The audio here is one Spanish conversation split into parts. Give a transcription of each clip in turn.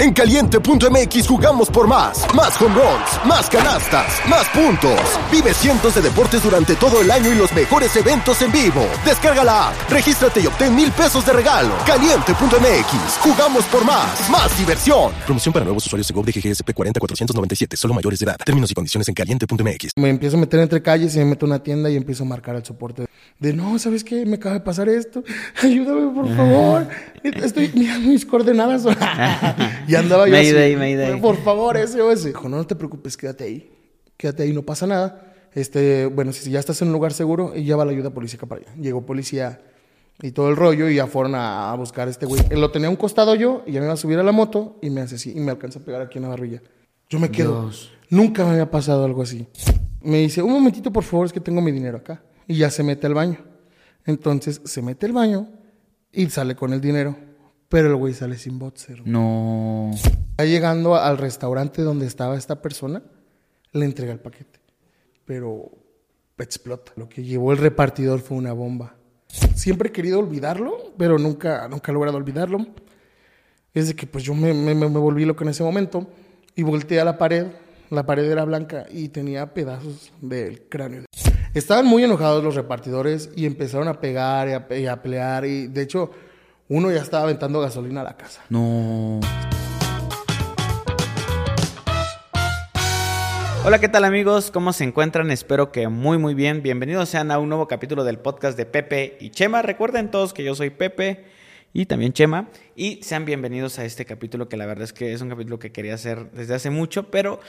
En caliente.mx jugamos por más. Más home runs, más canastas, más puntos. Vive cientos de deportes durante todo el año y los mejores eventos en vivo. Descarga la app, regístrate y obtén mil pesos de regalo. Caliente.mx, jugamos por más. Más diversión. Promoción para nuevos usuarios de GOV de GGSP 40497, solo mayores de edad. Términos y condiciones en caliente.mx. Me empiezo a meter entre calles y me meto a una tienda y empiezo a marcar el soporte. De no, ¿sabes qué? Me acaba de pasar esto. Ayúdame, por favor. Estoy, mira mis coordenadas. y andaba yo Mayday, así, mayday. Por favor, SOS. Dijo, no, no te preocupes, quédate ahí. Quédate ahí, no pasa nada. Este, bueno, si ya estás en un lugar seguro, y ya va la ayuda policíaca para allá. Llegó policía y todo el rollo y ya fueron a, a buscar a este güey. Lo tenía a un costado yo y ya me iba a subir a la moto y me hace así y me alcanza a pegar aquí en la barbilla. Yo me quedo. Dios. Nunca me había pasado algo así. Me dice, un momentito, por favor, es que tengo mi dinero acá. Y ya se mete al baño. Entonces se mete al baño y sale con el dinero. Pero el güey sale sin boxer. No. Ya llegando al restaurante donde estaba esta persona, le entrega el paquete. Pero explota. Lo que llevó el repartidor fue una bomba. Siempre he querido olvidarlo, pero nunca, nunca he logrado olvidarlo. Es de que pues yo me, me, me volví loco en ese momento y volteé a la pared. La pared era blanca y tenía pedazos del cráneo. Estaban muy enojados los repartidores y empezaron a pegar y a, y a pelear. Y de hecho, uno ya estaba aventando gasolina a la casa. No. Hola, ¿qué tal amigos? ¿Cómo se encuentran? Espero que muy muy bien. Bienvenidos sean a un nuevo capítulo del podcast de Pepe y Chema. Recuerden todos que yo soy Pepe y también Chema. Y sean bienvenidos a este capítulo que la verdad es que es un capítulo que quería hacer desde hace mucho, pero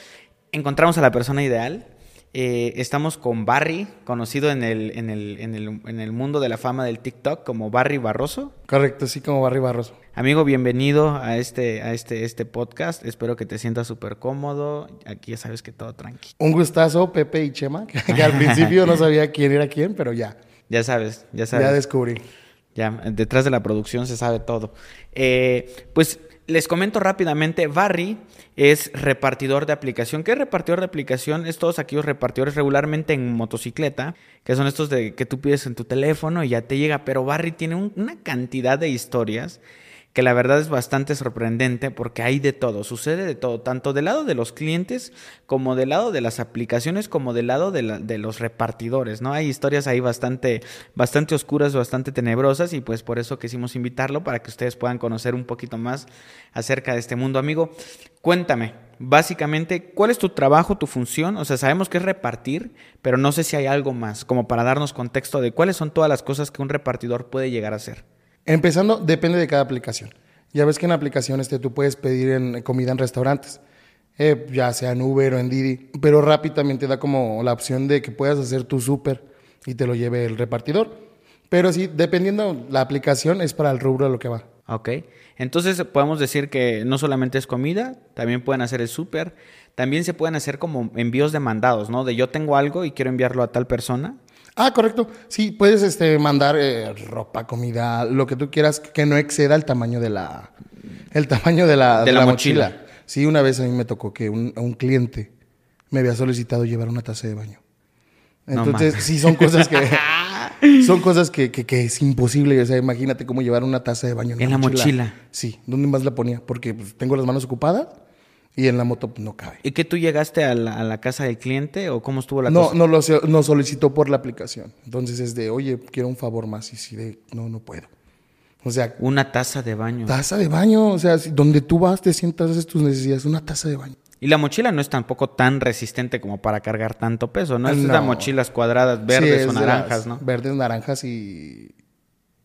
encontramos a la persona ideal. Eh, estamos con Barry, conocido en el, en, el, en, el, en el mundo de la fama del TikTok como Barry Barroso. Correcto, así como Barry Barroso. Amigo, bienvenido a este, a este, este podcast. Espero que te sientas súper cómodo. Aquí ya sabes que todo tranqui. Un gustazo, Pepe y Chema, que, que al principio no sabía quién era quién, pero ya, Ya sabes, ya sabes. ya descubrí. Ya, detrás de la producción se sabe todo. Eh, pues les comento rápidamente, Barry es repartidor de aplicación. ¿Qué es repartidor de aplicación? Es todos aquellos repartidores regularmente en motocicleta, que son estos de que tú pides en tu teléfono y ya te llega. Pero Barry tiene un- una cantidad de historias que la verdad es bastante sorprendente porque hay de todo, sucede de todo, tanto del lado de los clientes como del lado de las aplicaciones, como del lado de, la- de los repartidores, ¿no? Hay historias ahí bastante, bastante oscuras, bastante tenebrosas y pues por eso quisimos invitarlo para que ustedes puedan conocer un poquito más acerca de este mundo. Amigo, cuéntame, básicamente, ¿cuál es tu trabajo, tu función? O sea, sabemos que es repartir, pero no sé si hay algo más, como para darnos contexto de cuáles son todas las cosas que un repartidor puede llegar a hacer. Empezando, depende de cada aplicación. Ya ves que en aplicaciones te, tú puedes pedir en, comida en restaurantes, eh, ya sea en Uber o en Didi, pero Rappi también te da como la opción de que puedas hacer tu súper y te lo lleve el repartidor. Pero sí, dependiendo la aplicación, es para el rubro a lo que va. Ok, entonces podemos decir que no solamente es comida, también pueden hacer el súper, también se pueden hacer como envíos de mandados, ¿no? De yo tengo algo y quiero enviarlo a tal persona. Ah, correcto. Sí, puedes este, mandar eh, ropa, comida, lo que tú quieras que no exceda el tamaño de la, el tamaño de la, De la mochila. Sí, una vez a mí me tocó que un, un cliente me había solicitado llevar una taza de baño. Entonces, sí, son cosas que son cosas que, que- que es imposible. O sea, imagínate cómo llevar una taza de baño en, En la mochila. Sí, ¿dónde más la ponía? Porque pues, tengo las manos ocupadas y en la moto pues, no cabe. ¿Y que tú llegaste a la, a la casa del cliente o cómo estuvo la No, cosa? no lo no solicitó por la aplicación. Entonces es de, oye, quiero un favor más. Y sí, de, no, no puedo. O sea, Una taza de baño. taza de baño. O sea, si- donde tú vas, te sientas, haces tus necesidades, una taza de baño. Y la mochila no es tampoco tan resistente como para cargar tanto peso, ¿no? Es de No. las mochilas cuadradas verdes es o naranjas, ¿no? Verdes, naranjas y,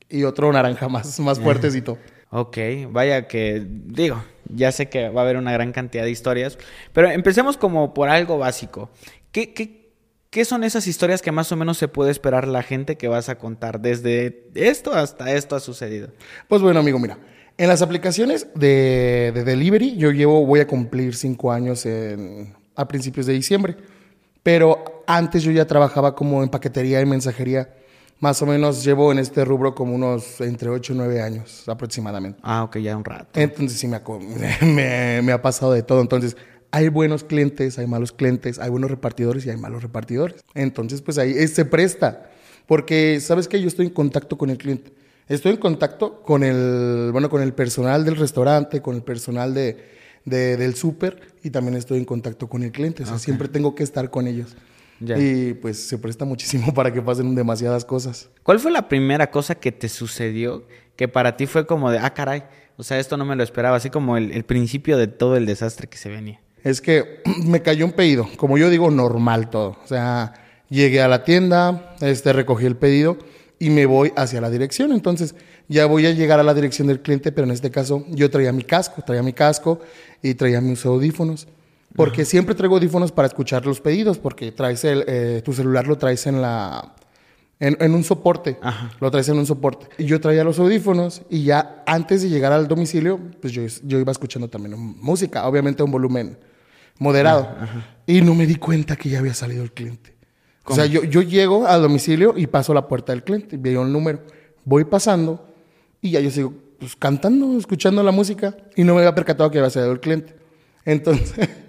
y otro naranja más, más fuertecito. Ok, vaya que digo, ya sé que va a haber una gran cantidad de historias, pero empecemos como por algo básico. ¿Qué, qué, qué son esas historias que más o menos se puede esperar la gente que vas a contar? Desde esto hasta esto ha sucedido. Pues bueno, amigo, mira. En las aplicaciones de, de delivery, yo llevo, voy a cumplir cinco años en- a principios de diciembre. Pero antes yo ya trabajaba como en paquetería y mensajería. Más o menos llevo en este rubro como unos entre 8 y 9 años aproximadamente. Ah, ok, ya un rato. Entonces sí me ha, me, me ha pasado de todo. Entonces hay buenos clientes, hay malos clientes, hay buenos repartidores y hay malos repartidores. Entonces pues ahí eh, se presta. Porque sabes que yo estoy en contacto con el cliente. Estoy en contacto con el, bueno, con el personal del restaurante, con el personal de, de- del súper y también estoy en contacto con el cliente. O sea, siempre tengo que estar con ellos. Ya. Y pues se presta muchísimo para que pasen demasiadas cosas. ¿Cuál fue la primera cosa que te sucedió que para ti fue como de, ah, caray, o sea, esto no me lo esperaba, así como el, el principio de todo el desastre que se venía? Es que me cayó un pedido, como yo digo, normal todo. O sea, llegué a la tienda, este, recogí el pedido y me voy hacia la dirección. Entonces, ya voy a llegar a la dirección del cliente, pero en este caso yo traía mi casco, traía mi casco y traía mis audífonos. Porque siempre traigo audífonos para escuchar los pedidos, porque traes el, eh, tu celular lo traes en la... En, en un soporte, Ajá. lo traes en un soporte. Y yo traía los audífonos y ya antes de llegar al domicilio, pues yo, yo iba escuchando también música, obviamente a un volumen moderado. Y no me di cuenta que ya había salido el cliente. O sea, yo, yo llego al domicilio y paso a la puerta del cliente, veo el número, voy pasando y ya yo sigo pues, cantando, escuchando la música y no me había percatado que había salido el cliente. Entonces,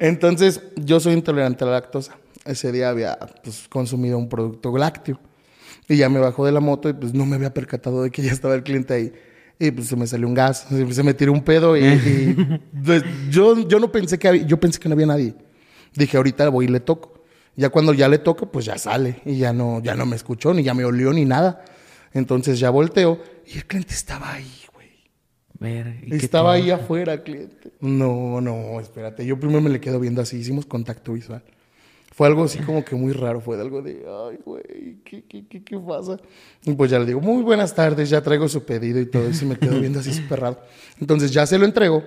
entonces yo soy intolerante a la lactosa. Ese día había pues, consumido un producto lácteo y ya me bajó de la moto y pues no me había percatado de que ya estaba el cliente ahí. Y pues se me salió un gas, se me tiró un pedo y, y, pues, yo, yo no pensé que había, yo pensé que no había nadie. Dije, ahorita voy y le toco. Ya cuando ya le toco, pues ya sale y ya no, ya no me escuchó, ni ya me olió, ni nada. Entonces ya volteo y el cliente estaba ahí. Ver, ¿y Estaba ahí afuera el cliente. No, no, espérate. Yo primero me le quedo viendo así, hicimos contacto visual. Fue algo así como que muy raro, fue algo de, ay, güey, ¿qué, qué, qué, qué pasa? Y pues ya le digo, muy buenas tardes, ya traigo su pedido y todo eso, y me quedo viendo así súper raro. Entonces ya se lo entrego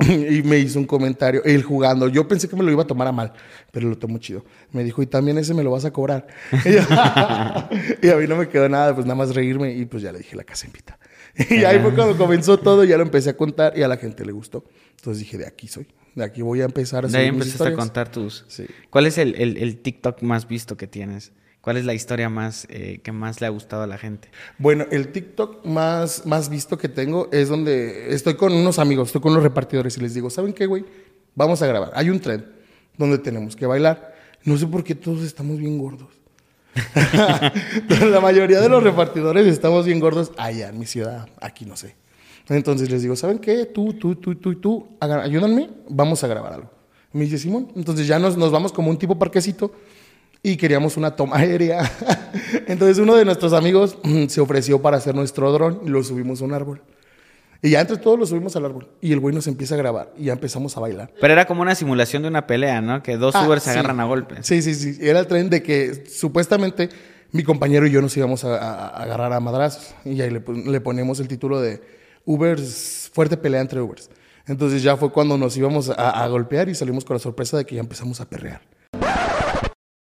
y me hizo un comentario, él jugando. Yo pensé que me lo iba a tomar a mal, pero lo tomó chido. Me dijo, y también ese me lo vas a cobrar. y, yo- y a mí no me quedó nada, pues nada más reírme y pues ya le dije la casa invita. Y ahí fue cuando comenzó todo, ya lo empecé a contar y a la gente le gustó. Entonces dije, de aquí soy, de aquí voy a empezar a De ahí hacer empezaste a contar tus... Sí. ¿Cuál es el, el- el TikTok más visto que tienes? ¿Cuál es la historia más eh, que más le ha gustado a la gente? Bueno, el TikTok más, más visto que tengo es donde estoy con unos amigos, estoy con los repartidores y les digo, ¿saben qué, güey? Vamos a grabar. Hay un tren donde tenemos que bailar. No sé por qué todos estamos bien gordos. La mayoría de los repartidores estamos bien gordos allá en mi ciudad, aquí no sé. Entonces les digo, ¿saben qué? Tú, tú, tú, tú tú, ayúdanme, vamos a grabar algo. Me dice Simón. Entonces ya nos, nos vamos como un tipo parquecito y queríamos una toma aérea. Entonces uno de nuestros amigos mm, se ofreció para hacer nuestro dron y lo subimos a un árbol. Y ya entre todos lo subimos al árbol. Y el güey nos empieza a grabar y ya empezamos a bailar. Pero era como una simulación de una pelea, ¿no? Que dos Ah, Ubers se sí. agarran a golpes. Sí, sí, sí. Era el tren de que supuestamente mi compañero y yo nos íbamos a, a- a agarrar a madrazos. Y ahí le, pon- le ponemos el título de Ubers, fuerte pelea entre Ubers. Entonces ya fue cuando nos íbamos a, a golpear y salimos con la sorpresa de que ya empezamos a perrear.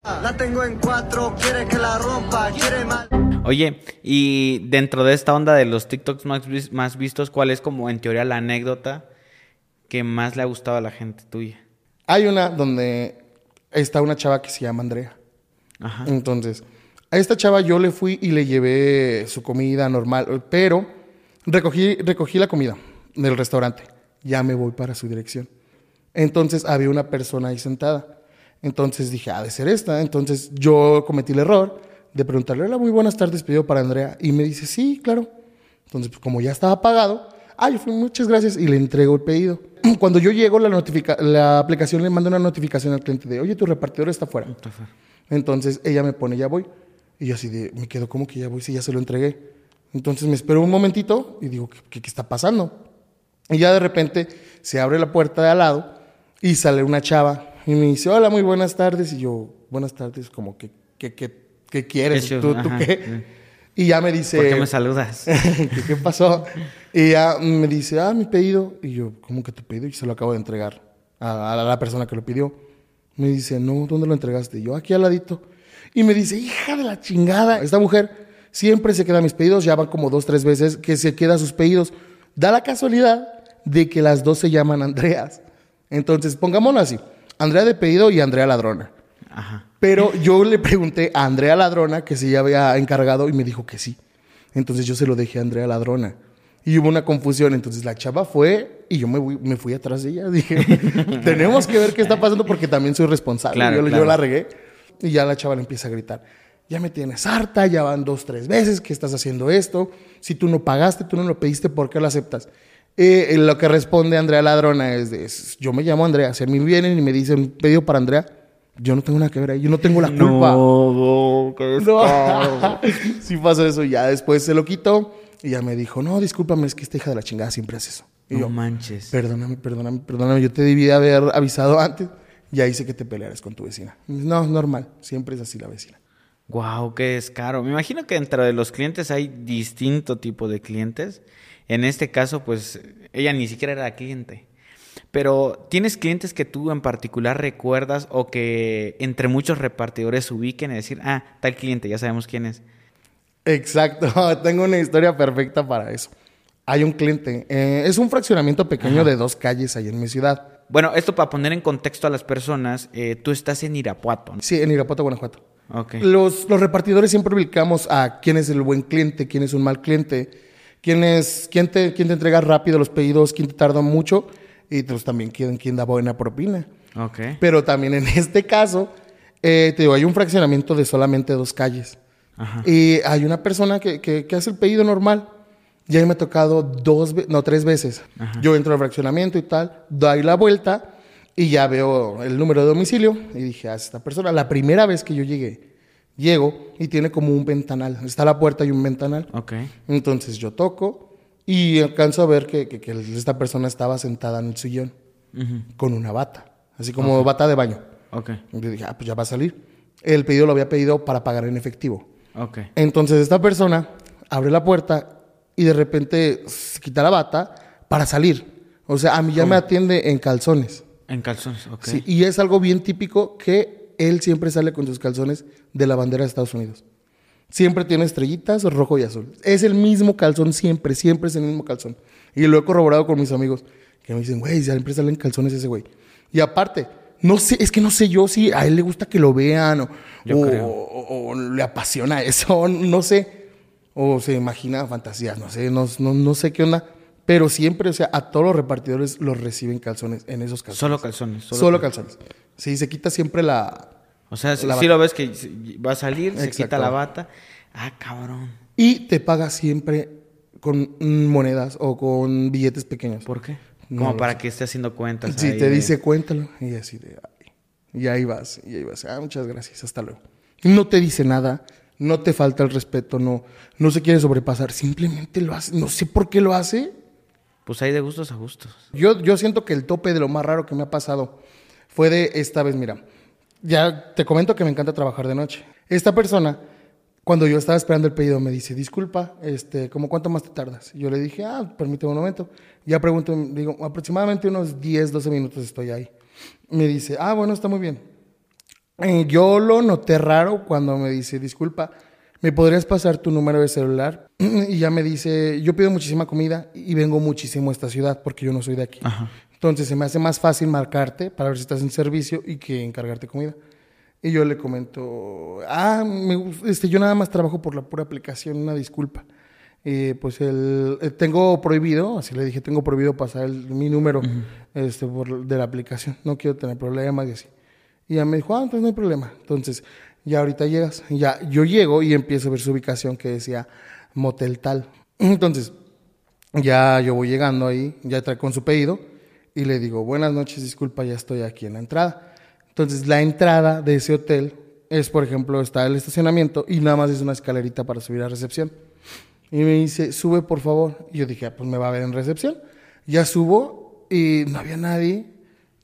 La tengo en cuatro, quiere que la rompa, quiere más. Oye, y dentro de esta onda de los TikToks más, vis- más vistos, ¿cuál es como en teoría la anécdota que más le ha gustado a la gente tuya? Hay una donde está una chava que se llama Andrea. Ajá. Entonces, a esta chava yo le fui y le llevé su comida normal, pero recogí, recogí la comida del restaurante. Ya me voy para su dirección. Entonces había una persona ahí sentada. Entonces dije, ha de ser esta. Entonces yo cometí el error de preguntarle, hola, muy buenas tardes, pedido para Andrea. Y me dice, sí, claro. Entonces, pues, como ya estaba pagado, yo fui, muchas gracias, y le entrego el pedido. Cuando yo llego, la, notifica la aplicación le manda una notificación al cliente de, oye, tu repartidor está fuera. Entonces ella me pone, ya voy. Y yo así de, me quedo como que ya voy, si ya se lo entregué. Entonces me espero un momentito y digo, ¿qué, qué, qué está pasando? Y ya de repente se abre la puerta de al lado y sale una chava y me dice, hola, muy buenas tardes. Y yo, buenas tardes, como que, ¿qué, qué, qué quieres? ¿Tú, tú qué? Y ya me dice... ¿Por qué me saludas? ¿Qué, qué pasó? Y ya me dice, ah, mi pedido. Y yo, ¿cómo que tu pedido? Y se lo acabo de entregar a, a la persona que lo pidió. Me dice, no, ¿dónde lo entregaste? Y yo, aquí al ladito. Y me dice, hija de la chingada. Esta mujer siempre se queda mis pedidos, ya van como dos, tres veces que se queda sus pedidos. Da la casualidad de que las dos se llaman Andreas. Entonces, pongámoslo así. Andrea de pedido y Andrea ladrona. Ajá. Pero yo le pregunté a Andrea Ladrona que si ya había encargado y me dijo que sí. Entonces yo se lo dejé a Andrea Ladrona. Y hubo una confusión. Entonces la chava fue y yo me, fui- me fui atrás de ella. Dije, tenemos que ver qué está pasando porque también soy responsable. Claro, yo, la regué. Y ya la chava le empieza a gritar. ya me tienes harta, ya van dos, tres veces que estás haciendo esto. Si tú no pagaste, tú no lo pediste, ¿por qué lo aceptas? Eh, lo que responde Andrea Ladrona es, de, yo me llamo Andrea, si a mí vienen y me dicen pedido para Andrea, yo no tengo nada que ver ahí, yo no tengo la culpa. No, qué No. sí pasó eso, ya después se lo quitó y ya me dijo, no, discúlpame, es que esta hija de la chingada siempre hace eso. Y No yo, manches. perdóname, perdóname, perdóname, yo te debí de haber avisado antes, ya hice que te pelearas con tu vecina. No, normal, siempre es así la vecina. Wow, qué descaro. Me imagino que dentro de los clientes hay distinto tipo de clientes. En este caso, pues ella ni siquiera era cliente. Pero ¿tienes clientes que tú en particular recuerdas o que entre muchos repartidores ubiquen y decir, ah, tal cliente, ya sabemos quién es? Exacto, tengo una historia perfecta para eso. Hay un cliente, eh, es un fraccionamiento pequeño de dos calles ahí en mi ciudad. Bueno, esto para poner en contexto a las personas, eh, tú estás en Irapuato. ¿no? Sí, en Irapuato, Guanajuato. Ok. Los, los repartidores siempre ubicamos a quién es el buen cliente, quién es un mal cliente, quién, es, quién, te, quién te entrega rápido los pedidos, quién te tarda mucho y pues también quién, quién da buena propina. Ok. Pero también en este caso, eh, te digo, hay un fraccionamiento de solamente dos calles. Ajá. Y hay una persona que, que- que hace el pedido normal. Ya me ha tocado dos, no, tres veces. Yo entro al fraccionamiento y tal, doy la vuelta y ya veo el número de domicilio. Y dije, a esta persona, la primera vez que yo llegué, llego y tiene como un ventanal. Está la puerta y un ventanal. Ok. Entonces yo toco y alcanzo a ver que, que- que esta persona estaba sentada en el sillón con una bata, así como bata de baño. Ok. Y yo dije, ah, pues ya va a salir. El pedido lo había pedido para pagar en efectivo. Ok. Entonces esta persona abre la puerta y de repente se quita la bata para salir. O sea, a mí ya me atiende en calzones. En calzones, ok. Sí, y es algo bien típico que él siempre sale con sus calzones de la bandera de Estados Unidos. Siempre tiene estrellitas, rojo y azul. Es el mismo calzón siempre, siempre es el mismo calzón. Y lo he corroborado con mis amigos que me dicen, güey, siempre salen calzones ese güey. Y aparte, no sé, es que no sé yo si a él le gusta que lo vean o, le apasiona eso, no sé. O se imagina fantasías, no sé, no, no, no sé qué onda. Pero siempre, o sea, a todos los repartidores los reciben calzones en esos calzones. Solo calzones. Solo, calzones. Sí, se quita siempre la... O sea, si lo ves que va a salir, se quita la bata. Ah, cabrón. Y te paga siempre con monedas o con billetes pequeños. ¿Por qué? Como para sé. que esté haciendo cuentas. Ahí te de- dice cuéntalo y así de... ay. Y ahí vas, y ahí vas. Ah, muchas gracias, hasta luego. No te dice nada, no te falta el respeto, no, no se quiere sobrepasar, simplemente lo hace. No sé por qué lo hace. Pues hay de gustos a gustos. Yo, yo siento que el tope de lo más raro que me ha pasado fue de esta vez, mira, ya te comento que me encanta trabajar de noche. Esta persona, cuando yo estaba esperando el pedido, me dice, disculpa, este, ¿cómo cuánto más te tardas? Y yo le dije, ah, permíteme un momento. Ya pregunto, digo, aproximadamente unos 10, 12 minutos estoy ahí. Me dice, ah, bueno, está muy bien. Eh, yo lo noté raro cuando me dice, disculpa, ¿me podrías pasar tu número de celular? Y ya me dice, yo pido muchísima comida y vengo muchísimo a esta ciudad porque yo no soy de aquí. Ajá. Entonces se me hace más fácil marcarte para ver si estás en servicio y que encargarte comida. Y yo le comento, ah, me este, yo nada más trabajo por la pura aplicación, una disculpa. Eh, pues el, eh, tengo prohibido, así le dije, tengo prohibido pasar el- mi número este, por, de la aplicación, no quiero tener problemas y así. Y ya me dijo, ah, entonces no hay problema. Entonces, ya ahorita llegas. Ya, yo llego y empiezo a ver su ubicación que decía motel tal. Entonces, ya yo voy llegando ahí, ya trae con su pedido y le digo, buenas noches, disculpa, ya estoy aquí en la entrada. Entonces, la entrada de ese hotel es, por ejemplo, está el estacionamiento y nada más es una escalerita para subir a recepción. Y me dice, sube por favor. Y yo dije, ah, pues me va a ver en recepción. Ya subo y no había nadie,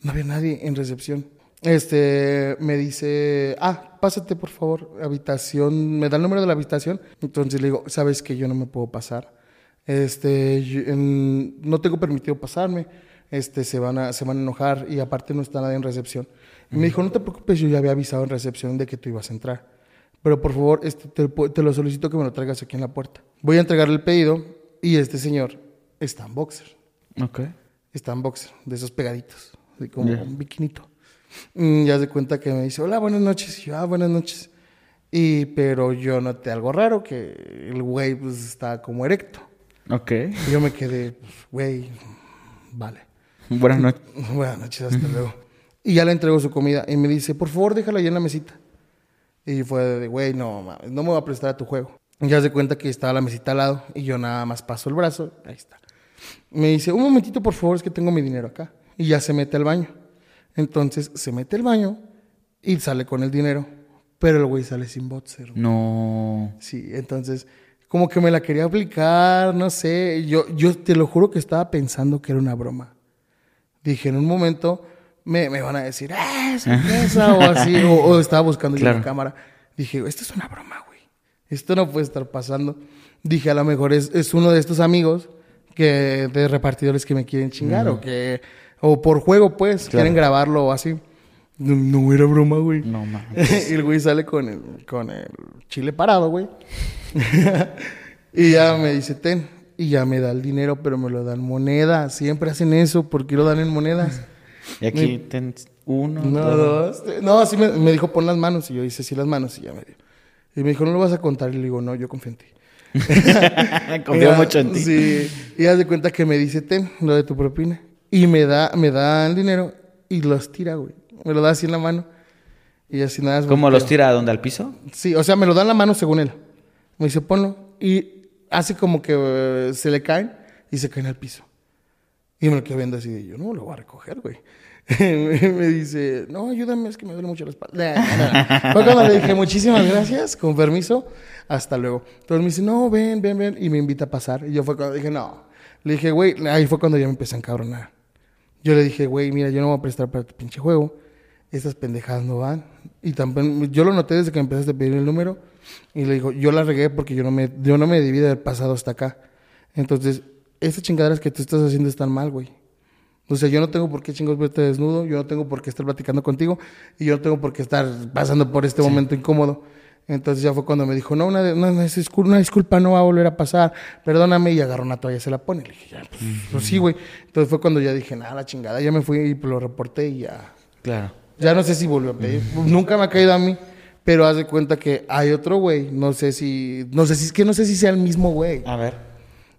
no había nadie en recepción. Este, me dice, ah, pásate por favor, habitación, me da el número de la habitación. Entonces le digo, sabes que yo no me puedo pasar. Este, yo- en- no tengo permitido pasarme. Este, se van a, se van a enojar y aparte no está nadie en recepción. Y me dijo, no te preocupes, yo ya había avisado en recepción de que tú ibas a entrar. Pero por favor, este, te, te lo solicito que me lo traigas aquí en la puerta. Voy a entregarle el pedido y este señor está en boxer. Ok. Está en boxer, de esos pegaditos, así como un biquinito. Mm, ya se cuenta que me dice, hola, buenas noches. Y yo, ah, buenas noches. Y, pero yo noté algo raro, que el güey pues está como erecto. Ok. Y yo me quedé, pues, güey, vale. Buenas noches. Buenas noches, hasta luego. Y ya le entrego su comida y me dice, por favor, déjala ahí en la mesita. Y fue de, güey, no, mames, no me voy a prestar a tu juego. Y ya se cuenta que estaba la mesita al lado y yo nada más paso el brazo, ahí está. Me dice, un momentito, por favor, es que tengo mi dinero acá. Y ya se mete al baño. Entonces se mete al baño y sale con el dinero. Pero el güey sale sin boxer. No. Sí, entonces, como que me la quería aplicar, no sé. Yo, yo te lo juro que estaba pensando que era una broma. Dije, en un momento me, me van a decir, ¡ah, sorpresa! o así, o, o estaba buscando Claro. la cámara. Dije, esto es una broma, güey. Esto no puede estar pasando. Dije, a lo mejor es, es uno de estos amigos que de repartidores que me quieren chingar o que o por juego pues quieren grabarlo o así. No, no era broma, güey. No mames. y el güey sale con el, con el chile parado, güey. y ya me dice, ten. Y ya me da el dinero, pero me lo dan monedas. Siempre hacen eso. ¿Por qué lo dan en monedas? Y aquí ten uno, No, dos. No, así me, me dijo, pon las manos. Y yo hice, sí, las manos. Y ya me dio. Y me dijo, no lo vas a contar. Y le digo, no, yo confío en ti. Confío mucho en ti. Sí. Y haz de cuenta que me dice, ten, lo de tu propina. Y me da, me da el dinero y los tira, güey. Me lo da así en la mano. Y así nada. más ¿Cómo los tira a dónde al piso? Sí, o sea, me lo da en la mano según él. Me dice, ponlo. Y hace como que eh, se le caen y se caen al piso. Y me lo quedo viendo así de yo, no, lo voy a recoger, güey. me dice, no, ayúdame, es que me duele mucho la espalda. Fue cuando le dije, muchísimas gracias, con permiso, hasta luego. Entonces me dice, no, ven, ven, ven, y me invita a pasar. Y yo fue cuando dije, no. Le dije, güey, ahí fue cuando ya me empecé a encabronar. Yo le dije, güey, mira, yo no voy a prestar para tu pinche juego. Estas pendejadas no van. Y también, yo lo noté desde que empezaste a pedir el número. Y le digo, yo la regué porque yo no me, yo no me debí de haber pasado hasta acá. Entonces, estas chingaderas que tú estás haciendo están mal, güey. O sea, yo no tengo por qué chingados verte desnudo, yo no tengo por qué estar platicando contigo y yo no tengo por qué estar pasando por este momento incómodo. Entonces ya fue cuando me dijo, no, una, una, una discul- una disculpa no va a volver a pasar, perdóname, y agarró una toalla y se la pone. Le dije, ya, pues, pues sí, güey. Entonces fue cuando ya dije, nada, la chingada, ya me fui y lo reporté y ya. Claro. Ya no sé si volvió a pedir. Nunca me ha caído a mí, pero haz de cuenta que hay otro güey, no sé si, no sé si, es que no sé si sea el mismo güey A ver.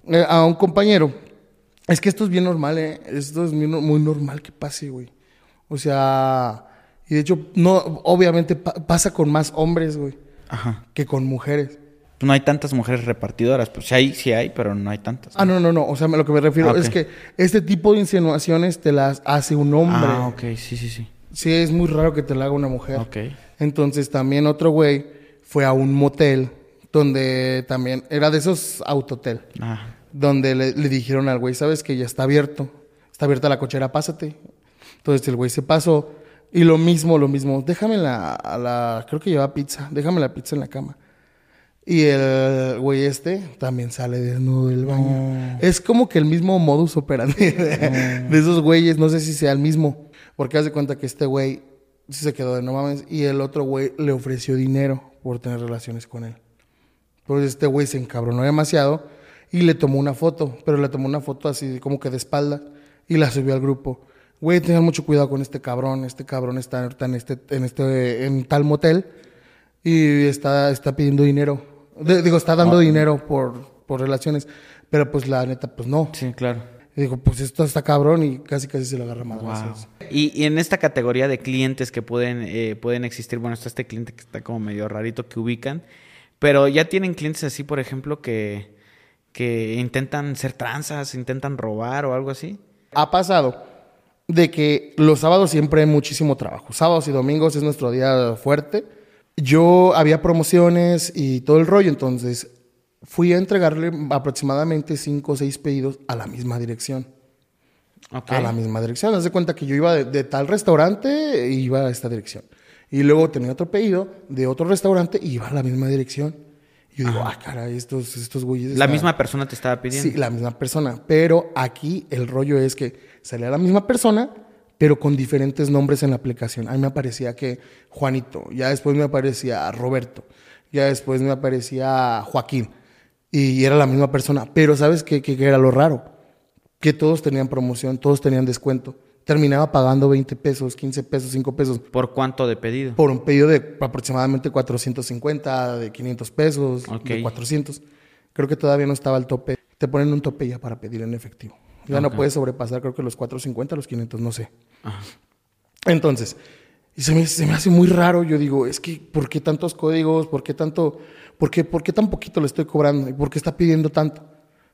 eh, a un compañero. Es que esto es bien normal, ¿eh? Esto es muy, no- muy normal que pase, güey. O sea, y de hecho, no, obviamente pa- pasa con más hombres, güey, Ajá. que con mujeres. Pues no hay tantas mujeres repartidoras. Pues sí hay, sí hay, pero no hay tantas. Ah, no, no, no. O sea, lo que me refiero Ah, es que este tipo de insinuaciones te las hace un hombre. Ah, ok, sí, sí, sí. Sí, es muy raro que te la haga una mujer. Ok. Entonces también otro güey fue a un motel donde también era de esos autotel. Ah, donde le, le dijeron al güey, sabes que ya está abierto, está abierta la cochera, pásate. Entonces el güey se pasó y lo mismo, lo mismo, déjame la, a la, creo que lleva pizza, déjame la pizza en la cama. Y el güey este también sale desnudo del baño. Es como que el mismo modus operandi de, de esos güeyes, no sé si sea el mismo, porque haz de cuenta que este güey se quedó de no mames y el otro güey le ofreció dinero por tener relaciones con él. Entonces este güey se encabronó demasiado y le tomó una foto, pero le tomó una foto así como que de espalda y la subió al grupo. Güey, tengan mucho cuidado con este cabrón, este cabrón está ahorita en este, en este, en tal motel y está, está pidiendo dinero. De- digo, está dando dinero por, por relaciones, pero pues la neta, pues no. sí, claro. Y digo, pues esto está cabrón y casi casi se lo agarra. Y, y en esta categoría de clientes que pueden, eh, pueden existir, bueno, está este cliente que está como medio rarito que ubican, pero ya tienen clientes así, por ejemplo, que, que intentan ser tranzas, intentan robar o algo así. Ha pasado de que los sábados siempre hay muchísimo trabajo. Sábados y domingos es nuestro día fuerte. Yo había promociones y todo el rollo, entonces fui a entregarle aproximadamente cinco o seis pedidos a la misma dirección. A la misma dirección. Haz de cuenta que yo iba de, de tal restaurante e iba a esta dirección. Y luego tenía otro pedido de otro restaurante y iba a la misma dirección. Y yo digo, ah, caray, estos, estos güeyes. La están- misma persona te estaba pidiendo. Sí, la misma persona. Pero aquí el rollo es que salía la misma persona, pero con diferentes nombres en la aplicación. A mí me aparecía que Juanito, ya después me aparecía Roberto, ya después me aparecía Joaquín. Y era la misma persona. Pero ¿sabes qué, qué- qué era lo raro? Que todos tenían promoción, todos tenían descuento. Terminaba pagando 20 pesos, 15 pesos, 5 pesos ¿Por cuánto de pedido? por un pedido de aproximadamente 450, de 500 pesos, de 400. Creo que todavía no estaba el tope. Te ponen un tope ya para pedir en efectivo. Ya no puedes sobrepasar, creo que los 450, los 500, no sé. Ajá. Entonces, Y se me, se me hace muy raro. Yo digo, es que, ¿por qué tantos códigos? ¿Por qué tanto? ¿Por qué, por qué tan poquito le estoy cobrando? ¿Y por qué está pidiendo tanto?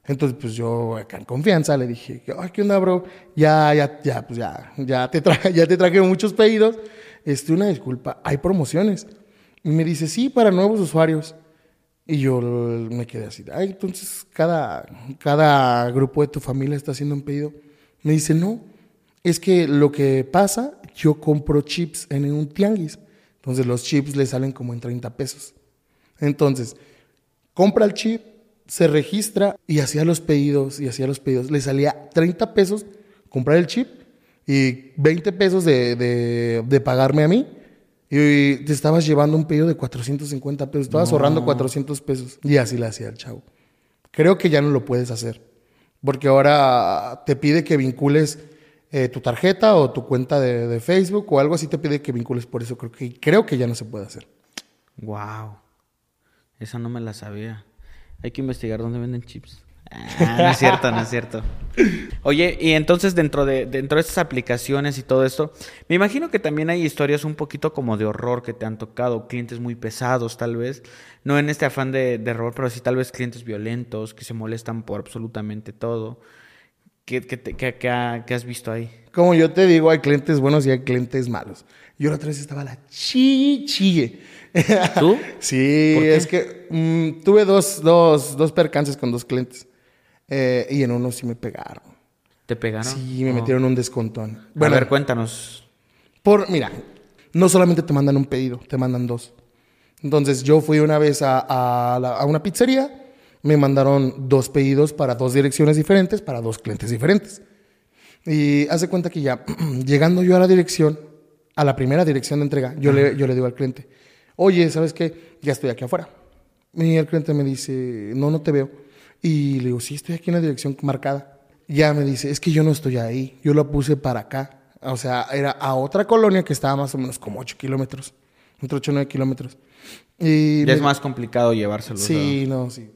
Entonces, pues yo acá en confianza le dije, ay, ¿qué onda, bro? Ya, ya, ya, pues ya, ya te, tra ya te traje muchos pedidos. Este, una disculpa, hay promociones. Y me dice, sí, para nuevos usuarios. Y yo me quedé así, ay, entonces cada, cada grupo de tu familia está haciendo un pedido. Me dice, no, es que lo que pasa, yo compro chips en un tianguis. Entonces los chips le salen como en 30 pesos. Entonces, compra el chip, se registra y hacía los pedidos y hacía los pedidos. Le salía 30 pesos comprar el chip y 20 pesos de, de, de pagarme a mí. Y te estabas llevando un pedido de 450 pesos. Estabas ahorrando 400 pesos. Y así le hacía el chavo. Creo que ya no lo puedes hacer. Porque ahora te pide que vincules eh, tu tarjeta o tu cuenta de, de, Facebook o algo así te pide que vincules por eso. Creo que, creo que ya no se puede hacer. Wow. Esa no me la sabía. Hay que investigar dónde venden chips. No es cierto, no es cierto. Oye, y entonces dentro de, dentro de estas aplicaciones y todo esto, me imagino que también hay historias un poquito como de horror que te han tocado, clientes muy pesados tal vez, no en este afán de, de horror, pero sí tal vez clientes violentos que se molestan por absolutamente todo. ¿Qué, qué, te, qué, qué, has visto ahí? Como yo te digo, hay clientes buenos y hay clientes malos. Yo la otra vez estaba la chichille. ¿Tú? sí, es que mmm, tuve dos, dos, dos percances con dos clientes. Eh, y en uno sí me pegaron. ¿Te pegaron? Sí, me oh. metieron un descontón. Bueno, a ver, cuéntanos. Por, mira, no solamente te mandan un pedido, te mandan dos. Entonces, yo fui una vez a, a, la, a una pizzería, me mandaron dos pedidos para dos direcciones diferentes, para dos clientes diferentes. Y hace cuenta que ya, llegando yo a la dirección, a la primera dirección de entrega, yo, le, yo le digo al cliente, oye, ¿sabes qué? Ya estoy aquí afuera. Y el cliente me dice, no, no te veo. Y le digo, sí, estoy aquí en la dirección marcada. Ya me dice, es que yo no estoy ahí, yo lo puse para acá. O sea, era a otra colonia que estaba más o menos como 8 kilómetros, entre 8 o 9 kilómetros. Y es me... más complicado llevárselo. Sí, no, sí.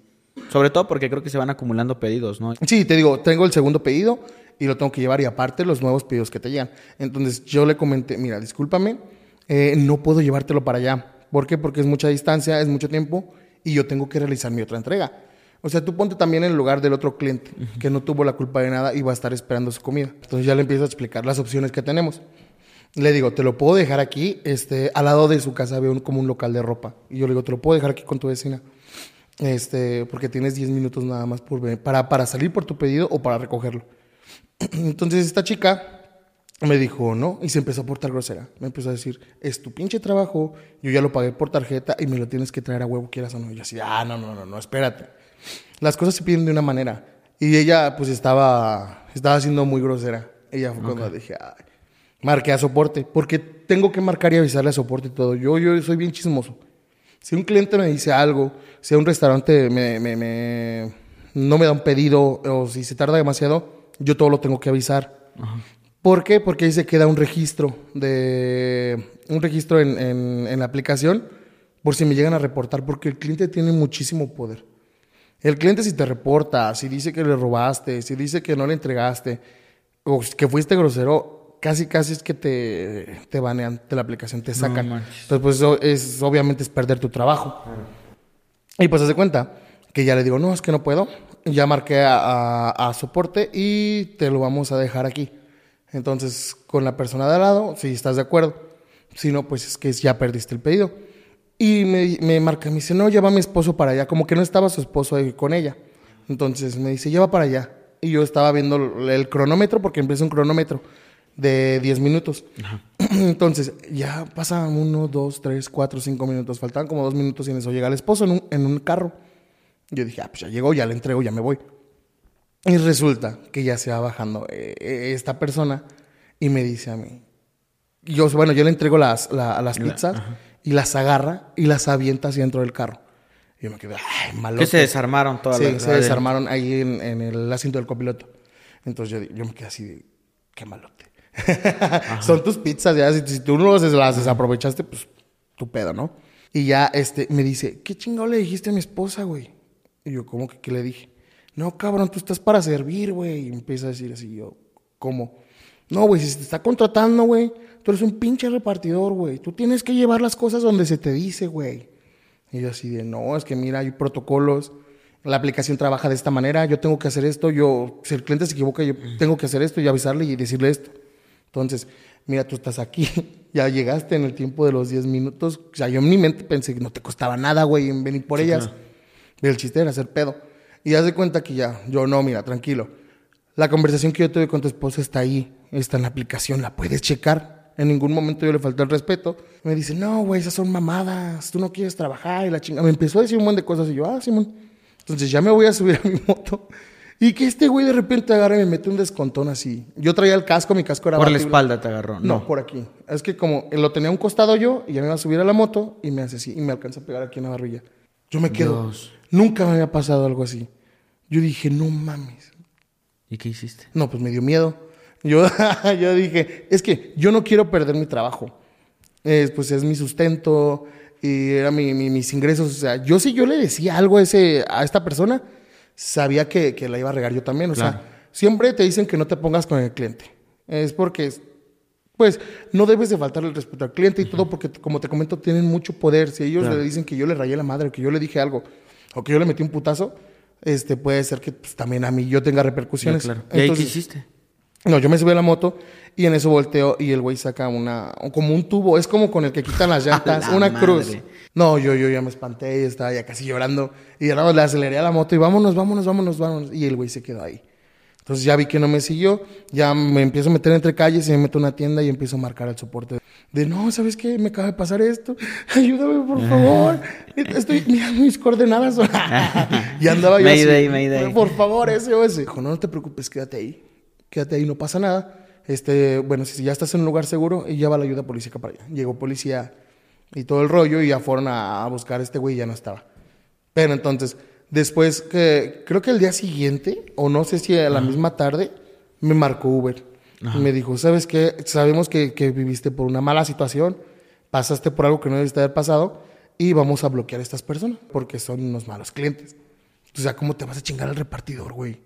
Sobre todo porque creo que se van acumulando pedidos, ¿no? Sí, te digo, tengo el segundo pedido y lo tengo que llevar y aparte los nuevos pedidos que te llegan. Entonces yo le comenté, mira, discúlpame, eh, no puedo llevártelo para allá. ¿Por qué? Porque es mucha distancia, es mucho tiempo y yo tengo que realizar mi otra entrega. O sea, tú ponte también en el lugar del otro cliente uh -huh. que no tuvo la culpa de nada y va a estar esperando su comida. Entonces ya le empiezo a explicar las opciones que tenemos. Le digo, te lo puedo dejar aquí, este, al lado de su casa veo un, como un local de ropa. Y yo le digo, te lo puedo dejar aquí con tu vecina. Este, porque tienes 10 minutos nada más por, para, para salir por tu pedido o para recogerlo. Entonces esta chica me dijo, no, y se empezó a portar grosera. Me empezó a decir, es tu pinche trabajo, yo ya lo pagué por tarjeta y me lo tienes que traer a huevo, quieras o no. Y yo así, ah, no, no, no, no, espérate. Las cosas se piden de una manera. Y ella, pues, estaba, estaba siendo muy grosera. Ella fue okay. cuando dije, ay, marqué a soporte, porque tengo que marcar y avisarle a soporte y todo. Yo, yo soy bien chismoso. Si un cliente me dice algo, si un restaurante me, me, me, no me da un pedido o si se tarda demasiado, yo todo lo tengo que avisar. Ajá. ¿Por qué? Porque ahí se queda un registro de un registro en, en, en, la aplicación por si me llegan a reportar, porque el cliente tiene muchísimo poder. El cliente si te reporta, si dice que le robaste, si dice que no le entregaste, o que fuiste grosero, casi casi es que te, te banean de la aplicación, te sacan. No, Entonces, pues eso es, obviamente es perder tu trabajo. Y pues hace cuenta que ya le digo, no, es que no puedo. Ya marqué a, a, a soporte y te lo vamos a dejar aquí. Entonces, con la persona de al lado, si estás de acuerdo. Si no, pues es que ya perdiste el pedido. Y me, me marca, me dice, no, lleva a mi esposo para allá. Como que no estaba su esposo ahí con ella. Entonces me dice, lleva para allá. Y yo estaba viendo el cronómetro, porque empieza un cronómetro de 10 minutos. Ajá. Entonces, ya pasan uno, dos, tres, cuatro, cinco minutos. Faltaban como dos minutos y en eso llega el esposo en un, en un carro. Yo dije, ah, pues ya llegó, ya le entrego, ya me voy. Y resulta que ya se va bajando eh, esta persona y me dice a mí, yo, bueno, yo le entrego las, la, las pizzas Ajá. y las agarra y las avienta hacia dentro del carro. Y yo me quedé, ay, malo. Que se desarmaron todas sí, las se desarmaron ahí en, en, el asiento del copiloto. Entonces yo, yo me quedé así de, qué malote. Son tus pizzas, ya, si, tú no las desaprovechaste, pues tu pedo, ¿no? Y ya este, me dice, ¿qué chingado le dijiste a mi esposa, güey? Y yo, ¿cómo que qué le dije? no, cabrón, tú estás para servir, güey. Y empieza a decir así, yo, ¿cómo? No, güey, si te está contratando, güey, tú eres un pinche repartidor, güey. Tú tienes que llevar las cosas donde se te dice, güey. Y yo así de, no, es que mira, hay protocolos. La aplicación trabaja de esta manera, yo tengo que hacer esto, yo, si el cliente se equivoca, yo tengo que hacer esto y avisarle y decirle esto. Entonces, mira, tú estás aquí, ya llegaste en el tiempo de los 10 minutos. O sea, yo en mi mente pensé que no te costaba nada, güey, en venir por ellas. El chiste era hacer pedo. Y haz de cuenta que ya, yo no, mira, tranquilo. La conversación que yo tuve con tu esposa está ahí, está en la aplicación, la puedes checar. En ningún momento yo le falté el respeto. Me dice, no, güey, esas son mamadas, tú no quieres trabajar y la chingada. Me empezó a decir un montón de cosas y yo, ah, Simón. Entonces ya me voy a subir a mi moto. Y que este güey de repente agarra y me mete un descontón así. Yo traía el casco, mi casco era Por la espalda te agarró. No, por aquí. Es que como lo tenía a un costado yo y ya me iba a subir a la moto y me hace así y me alcanza a pegar aquí en la barbilla. Yo me quedo. Dios. Nunca me había pasado algo así. Yo dije, no mames. ¿Y qué hiciste? No, pues me dio miedo. Yo, yo dije, es que yo no quiero perder mi trabajo. Es, pues es mi sustento y era mi- mi- mis ingresos. O sea, yo si yo le decía algo a, ese, a esta persona, sabía que, que la iba a regar yo también. O Claro. sea, siempre te dicen que no te pongas con el cliente. Es porque, pues, no debes de faltarle el respeto al cliente y todo porque, como te comento, tienen mucho poder. Si ellos Claro. le dicen que yo le rayé la madre, o que yo le dije algo, o que yo le metí un putazo, este, puede ser que pues, también a mí yo tenga repercusiones. claro. ¿Y ahí qué hiciste? no, yo me subí a la moto y en eso volteo y el güey saca una, como un tubo, es como con el que quitan las llantas, la una madre. cruz. No, yo, yo ya me espanté y estaba ya casi llorando. Y más le aceleré a la moto y vámonos, vámonos, vámonos, vámonos. Y el güey se quedó ahí. Entonces ya vi que no me siguió, ya me empiezo a meter entre calles y me meto a una tienda y empiezo a marcar el soporte. De no, ¿sabes qué? Me acaba de pasar esto. Ayúdame, por favor. Estoy, mira mis coordenadas. y andaba yo Mayday, así. mayday. Por favor, ese o ese. Dijo, no, no te preocupes, quédate ahí. Quédate ahí, no pasa nada. Este, bueno, si ya estás en un lugar seguro, y ya va la ayuda policíaca para allá. Llegó policía y todo el rollo y ya fueron a, a buscar a este güey y ya no estaba. Pero entonces, después que, creo que el día siguiente, o no sé si a la misma tarde, me marcó Uber. Y me dijo, ¿sabes qué? Sabemos que, que viviste por una mala situación, pasaste por algo que no debiste haber pasado y vamos a bloquear a estas personas porque son unos malos clientes. O sea, ¿cómo te vas a chingar al repartidor, güey?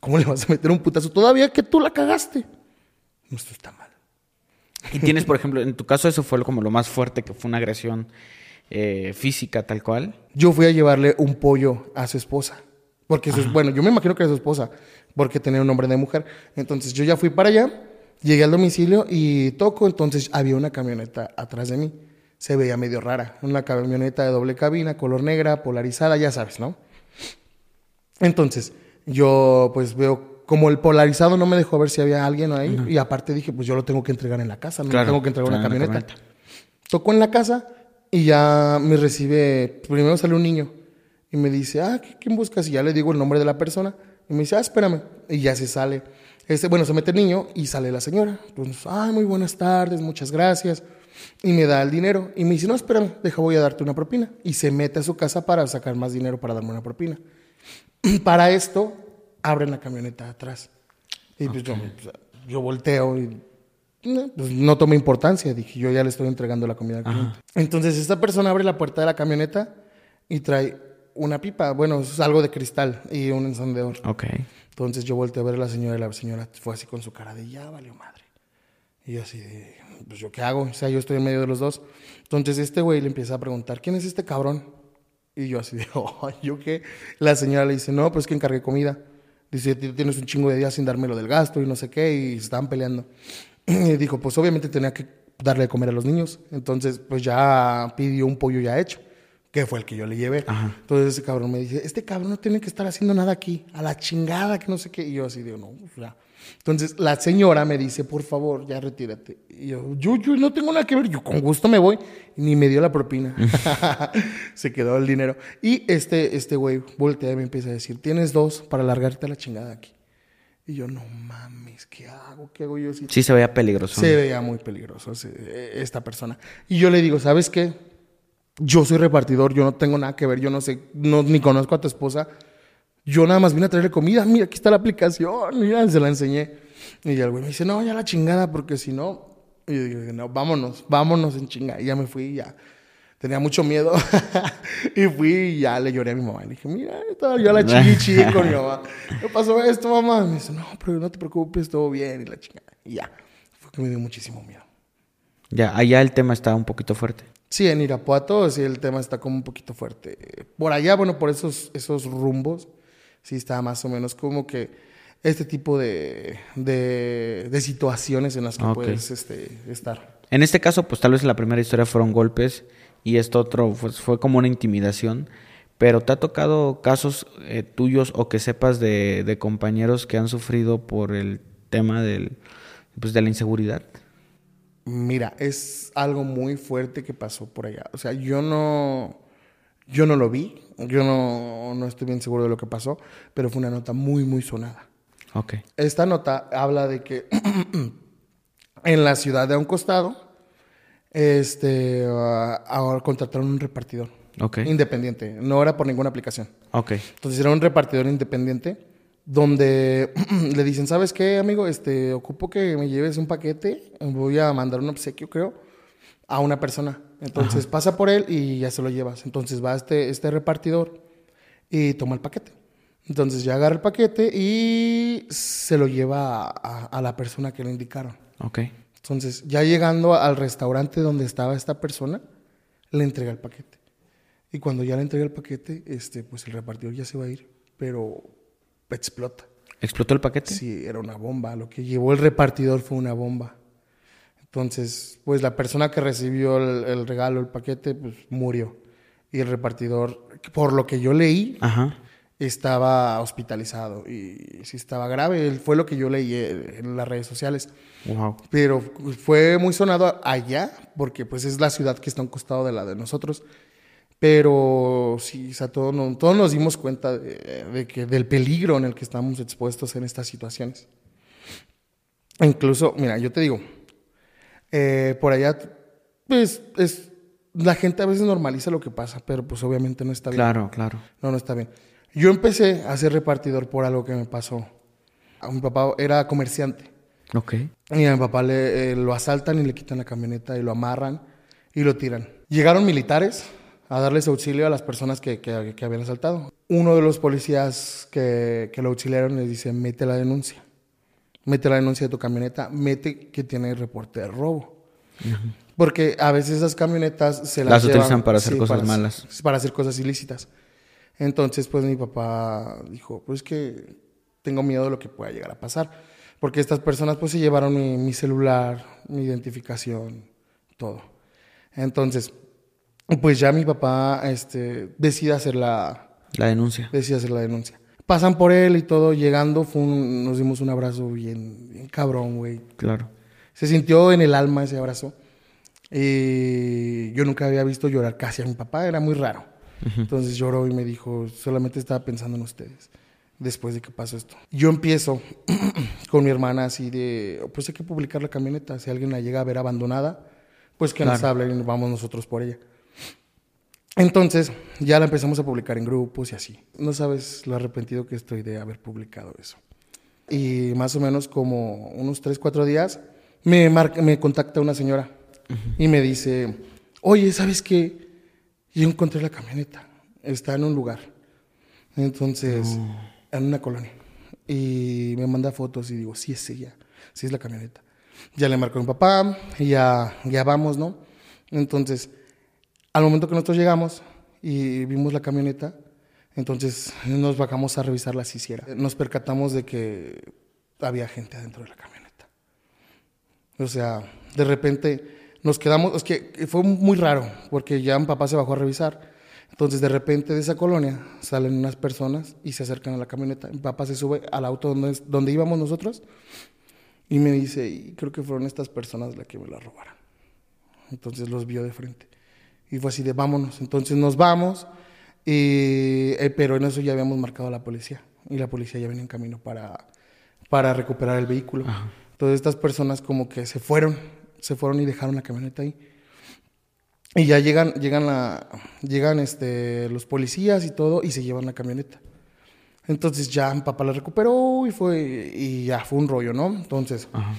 ¿Cómo le vas a meter un putazo todavía que tú la cagaste? Esto está mal. Y tienes, por ejemplo, en tu caso eso fue como lo más fuerte, que fue una agresión eh, física tal cual. Yo fui a llevarle un pollo a su esposa. Porque, su- bueno, yo me imagino que era su esposa, porque tenía un nombre de mujer. Entonces yo ya fui para allá, llegué al domicilio y toco. Entonces había una camioneta atrás de mí. Se veía medio rara. Una camioneta de doble cabina, color negra, polarizada, ya sabes, ¿no? Entonces yo pues veo como el polarizado no me dejó ver si había alguien ahí. Y aparte dije, pues yo lo tengo que entregar en la casa, no Claro, tengo que entregar una claro, en la camioneta. Tocó en la casa y ya me recibe, primero sale un niño y me dice, ah, ¿qué- ¿quién buscas? Y ya le digo el nombre de la persona y me dice, ah, espérame. Y ya se sale. Este, bueno, se mete el niño y sale la señora. Entonces, ay, muy buenas tardes, muchas gracias. Y me da el dinero y me dice, no, espérame, deja, voy a darte una propina. Y se mete a su casa para sacar más dinero para darme una propina. Para esto, abren la camioneta atrás. Y pues yo, yo volteo y no, pues, no tomé importancia. Dije, yo ya le estoy entregando la comida al cliente. Entonces, esta persona abre la puerta de la camioneta y trae una pipa. Bueno, es algo de cristal y un encendedor. Ok. Entonces, yo volteé a ver a la señora y la señora fue así con su cara de, ya valió madre. Y yo así de, pues, ¿yo qué hago? O sea, yo estoy en medio de los dos. Entonces, este güey le empieza a preguntar, ¿quién es este cabrón? Y yo así de, oh, ¿yo qué? La señora le dice, no, pues que encargué comida. Dice, "Tú tienes un chingo de días sin darme lo del gasto y no sé qué, y estaban peleando. Y dijo, pues obviamente tenía que darle de comer a los niños. Entonces, pues ya pidió un pollo ya hecho, que fue el que yo le llevé. Entonces ese cabrón me dice, este cabrón no tiene que estar haciendo nada aquí, a la chingada, que no sé qué. Y yo así digo, no, pues ya. Entonces la señora me dice, por favor, ya retírate. Y yo, yo, yo no tengo nada que ver, yo con gusto me voy. Y ni me dio la propina. Se quedó el dinero. Y este, este güey voltea y me empieza a decir, tienes dos para largarte a la chingada aquí. Y yo, no mames, ¿qué hago? ¿Qué hago yo? así? Sí se veía peligroso. Se veía muy peligroso esta persona. Y yo le digo, ¿sabes qué? Yo soy repartidor, yo no tengo nada que ver, yo no sé, no, ni conozco a tu esposa. Yo nada más vine a traerle comida, mira, aquí está la aplicación, mira, se la enseñé. Y el güey me dice, no, ya la chingada, porque si no... Y yo digo, no, vámonos, vámonos en chinga. Y ya me fui, ya. tenía mucho miedo. y fui y ya le lloré a mi mamá. Le dije, mira, estaba yo a la chichi con mi mamá. ¿Qué pasó esto, mamá? me dice, no, pero no te preocupes, todo bien. Y la chingada. Y ya. Fue que me dio muchísimo miedo. Ya, allá el tema está un poquito fuerte. Sí, en Irapuato sí el tema está como un poquito fuerte. Por allá, bueno, por esos, esos rumbos, sí está más o menos como que este tipo de, de, de situaciones en las que puedes este, estar. En este caso, pues tal vez en la primera historia fueron golpes y esto otro pues, fue como una intimidación. Pero ¿te ha tocado casos eh, tuyos o que sepas de, de compañeros que han sufrido por el tema del, pues, de la inseguridad? Mira, es algo muy fuerte que pasó por allá. O sea, yo no, yo no lo vi, yo no, no estoy bien seguro de lo que pasó, pero fue una nota muy, muy sonada. Ok. Esta nota habla de que en la ciudad de a un costado, este, ah, ahora contrataron un repartidor Ok. independiente, no era por ninguna aplicación. Ok. Entonces era un repartidor independiente donde le dicen, ¿sabes qué, amigo? Este, ocupo que me lleves un paquete, voy a mandar un obsequio, creo, a una persona. Entonces pasa por él y ya se lo llevas. Entonces va este, este repartidor y toma el paquete. Entonces ya agarra el paquete y se lo lleva a, a- a la persona que le indicaron. Ok. Entonces, ya llegando al restaurante donde estaba esta persona, le entrega el paquete. Y cuando ya le entrega el paquete, este, pues el repartidor ya se va a ir, pero explota. ¿Explotó el paquete? Sí, era una bomba. Lo que llevó el repartidor fue una bomba. Entonces, pues la persona que recibió el, el regalo, el paquete, pues murió. Y el repartidor, por lo que yo leí, Ajá. estaba hospitalizado y sí estaba grave. Fue lo que yo leí eh, en las redes sociales. Wow. Pero fue muy sonado allá, porque pues es la ciudad que está a un costado de la de nosotros. Pero sí, o sea, todos, no- todos nos dimos cuenta de, de que, del peligro en el que estamos expuestos en estas situaciones. Incluso, mira, yo te digo, eh, por allá, pues es, la gente a veces normaliza lo que pasa, pero pues obviamente no está bien. Claro, claro. No, no está bien. Yo empecé a ser repartidor por algo que me pasó. A mi papá era comerciante. Ok. Y a mi papá le, eh, lo asaltan y le quitan la camioneta y lo amarran y lo tiran. Llegaron militares a darles auxilio a las personas que, que- que habían asaltado. Uno de los policías que, que lo auxiliaron les dice, mete la denuncia. Mete la denuncia de tu camioneta, mete que tiene reporte de robo. Porque a veces esas camionetas se las, Las llevan- utilizan para hacer cosas para- malas. Para hacer cosas ilícitas. Entonces, pues mi papá dijo, pues que tengo miedo de lo que pueda llegar a pasar. Porque estas personas pues se llevaron mi, mi celular, mi identificación, todo. Entonces, pues ya mi papá este, decide hacer la, La denuncia. decide hacer la denuncia. Pasan por él y todo, llegando fue un- nos dimos un abrazo bien, bien cabrón, güey. Claro. Se sintió en el alma ese abrazo. Y yo nunca había visto llorar casi a mi papá, era muy raro. Entonces lloró y me dijo, solamente estaba pensando en ustedes después de que pasó esto. Yo empiezo con mi hermana así de, pues hay que publicar la camioneta, si alguien la llega a ver abandonada, pues que nos hablen y vamos nosotros por ella. Entonces ya la empezamos a publicar en grupos y así. No sabes lo arrepentido que estoy de haber publicado eso. Y más o menos como unos 3, 4 días me, marca, me contacta una señora y me dice, oye, ¿sabes qué? Yo encontré la camioneta, está en un lugar. Entonces, en una colonia. Y me manda fotos y digo, sí es ella, sí es la camioneta. Ya le marcó a mi papá y ya, ya vamos, ¿no? Entonces, al momento que nosotros llegamos y vimos la camioneta, entonces nos bajamos a revisarla si hiciera. Nos percatamos de que había gente adentro de la camioneta. O sea, de repente nos quedamos, es que fue muy raro, porque ya mi papá se bajó a revisar. Entonces, de repente de esa colonia salen unas personas y se acercan a la camioneta. Mi papá se sube al auto donde, donde íbamos nosotros y me dice, y creo que fueron estas personas las que me la robaron. Entonces los vio de frente. Y fue así de, vámonos. Entonces nos vamos, y, eh, pero en eso ya habíamos marcado a la policía. Y la policía ya venía en camino para, para recuperar el vehículo. Entonces estas personas como que se fueron, se fueron y dejaron la camioneta ahí. Y ya llegan, llegan, la, llegan este, los policías y todo y se llevan la camioneta. Entonces ya mi papá la recuperó y fue, y ya fue un rollo, ¿no? Entonces, Ajá.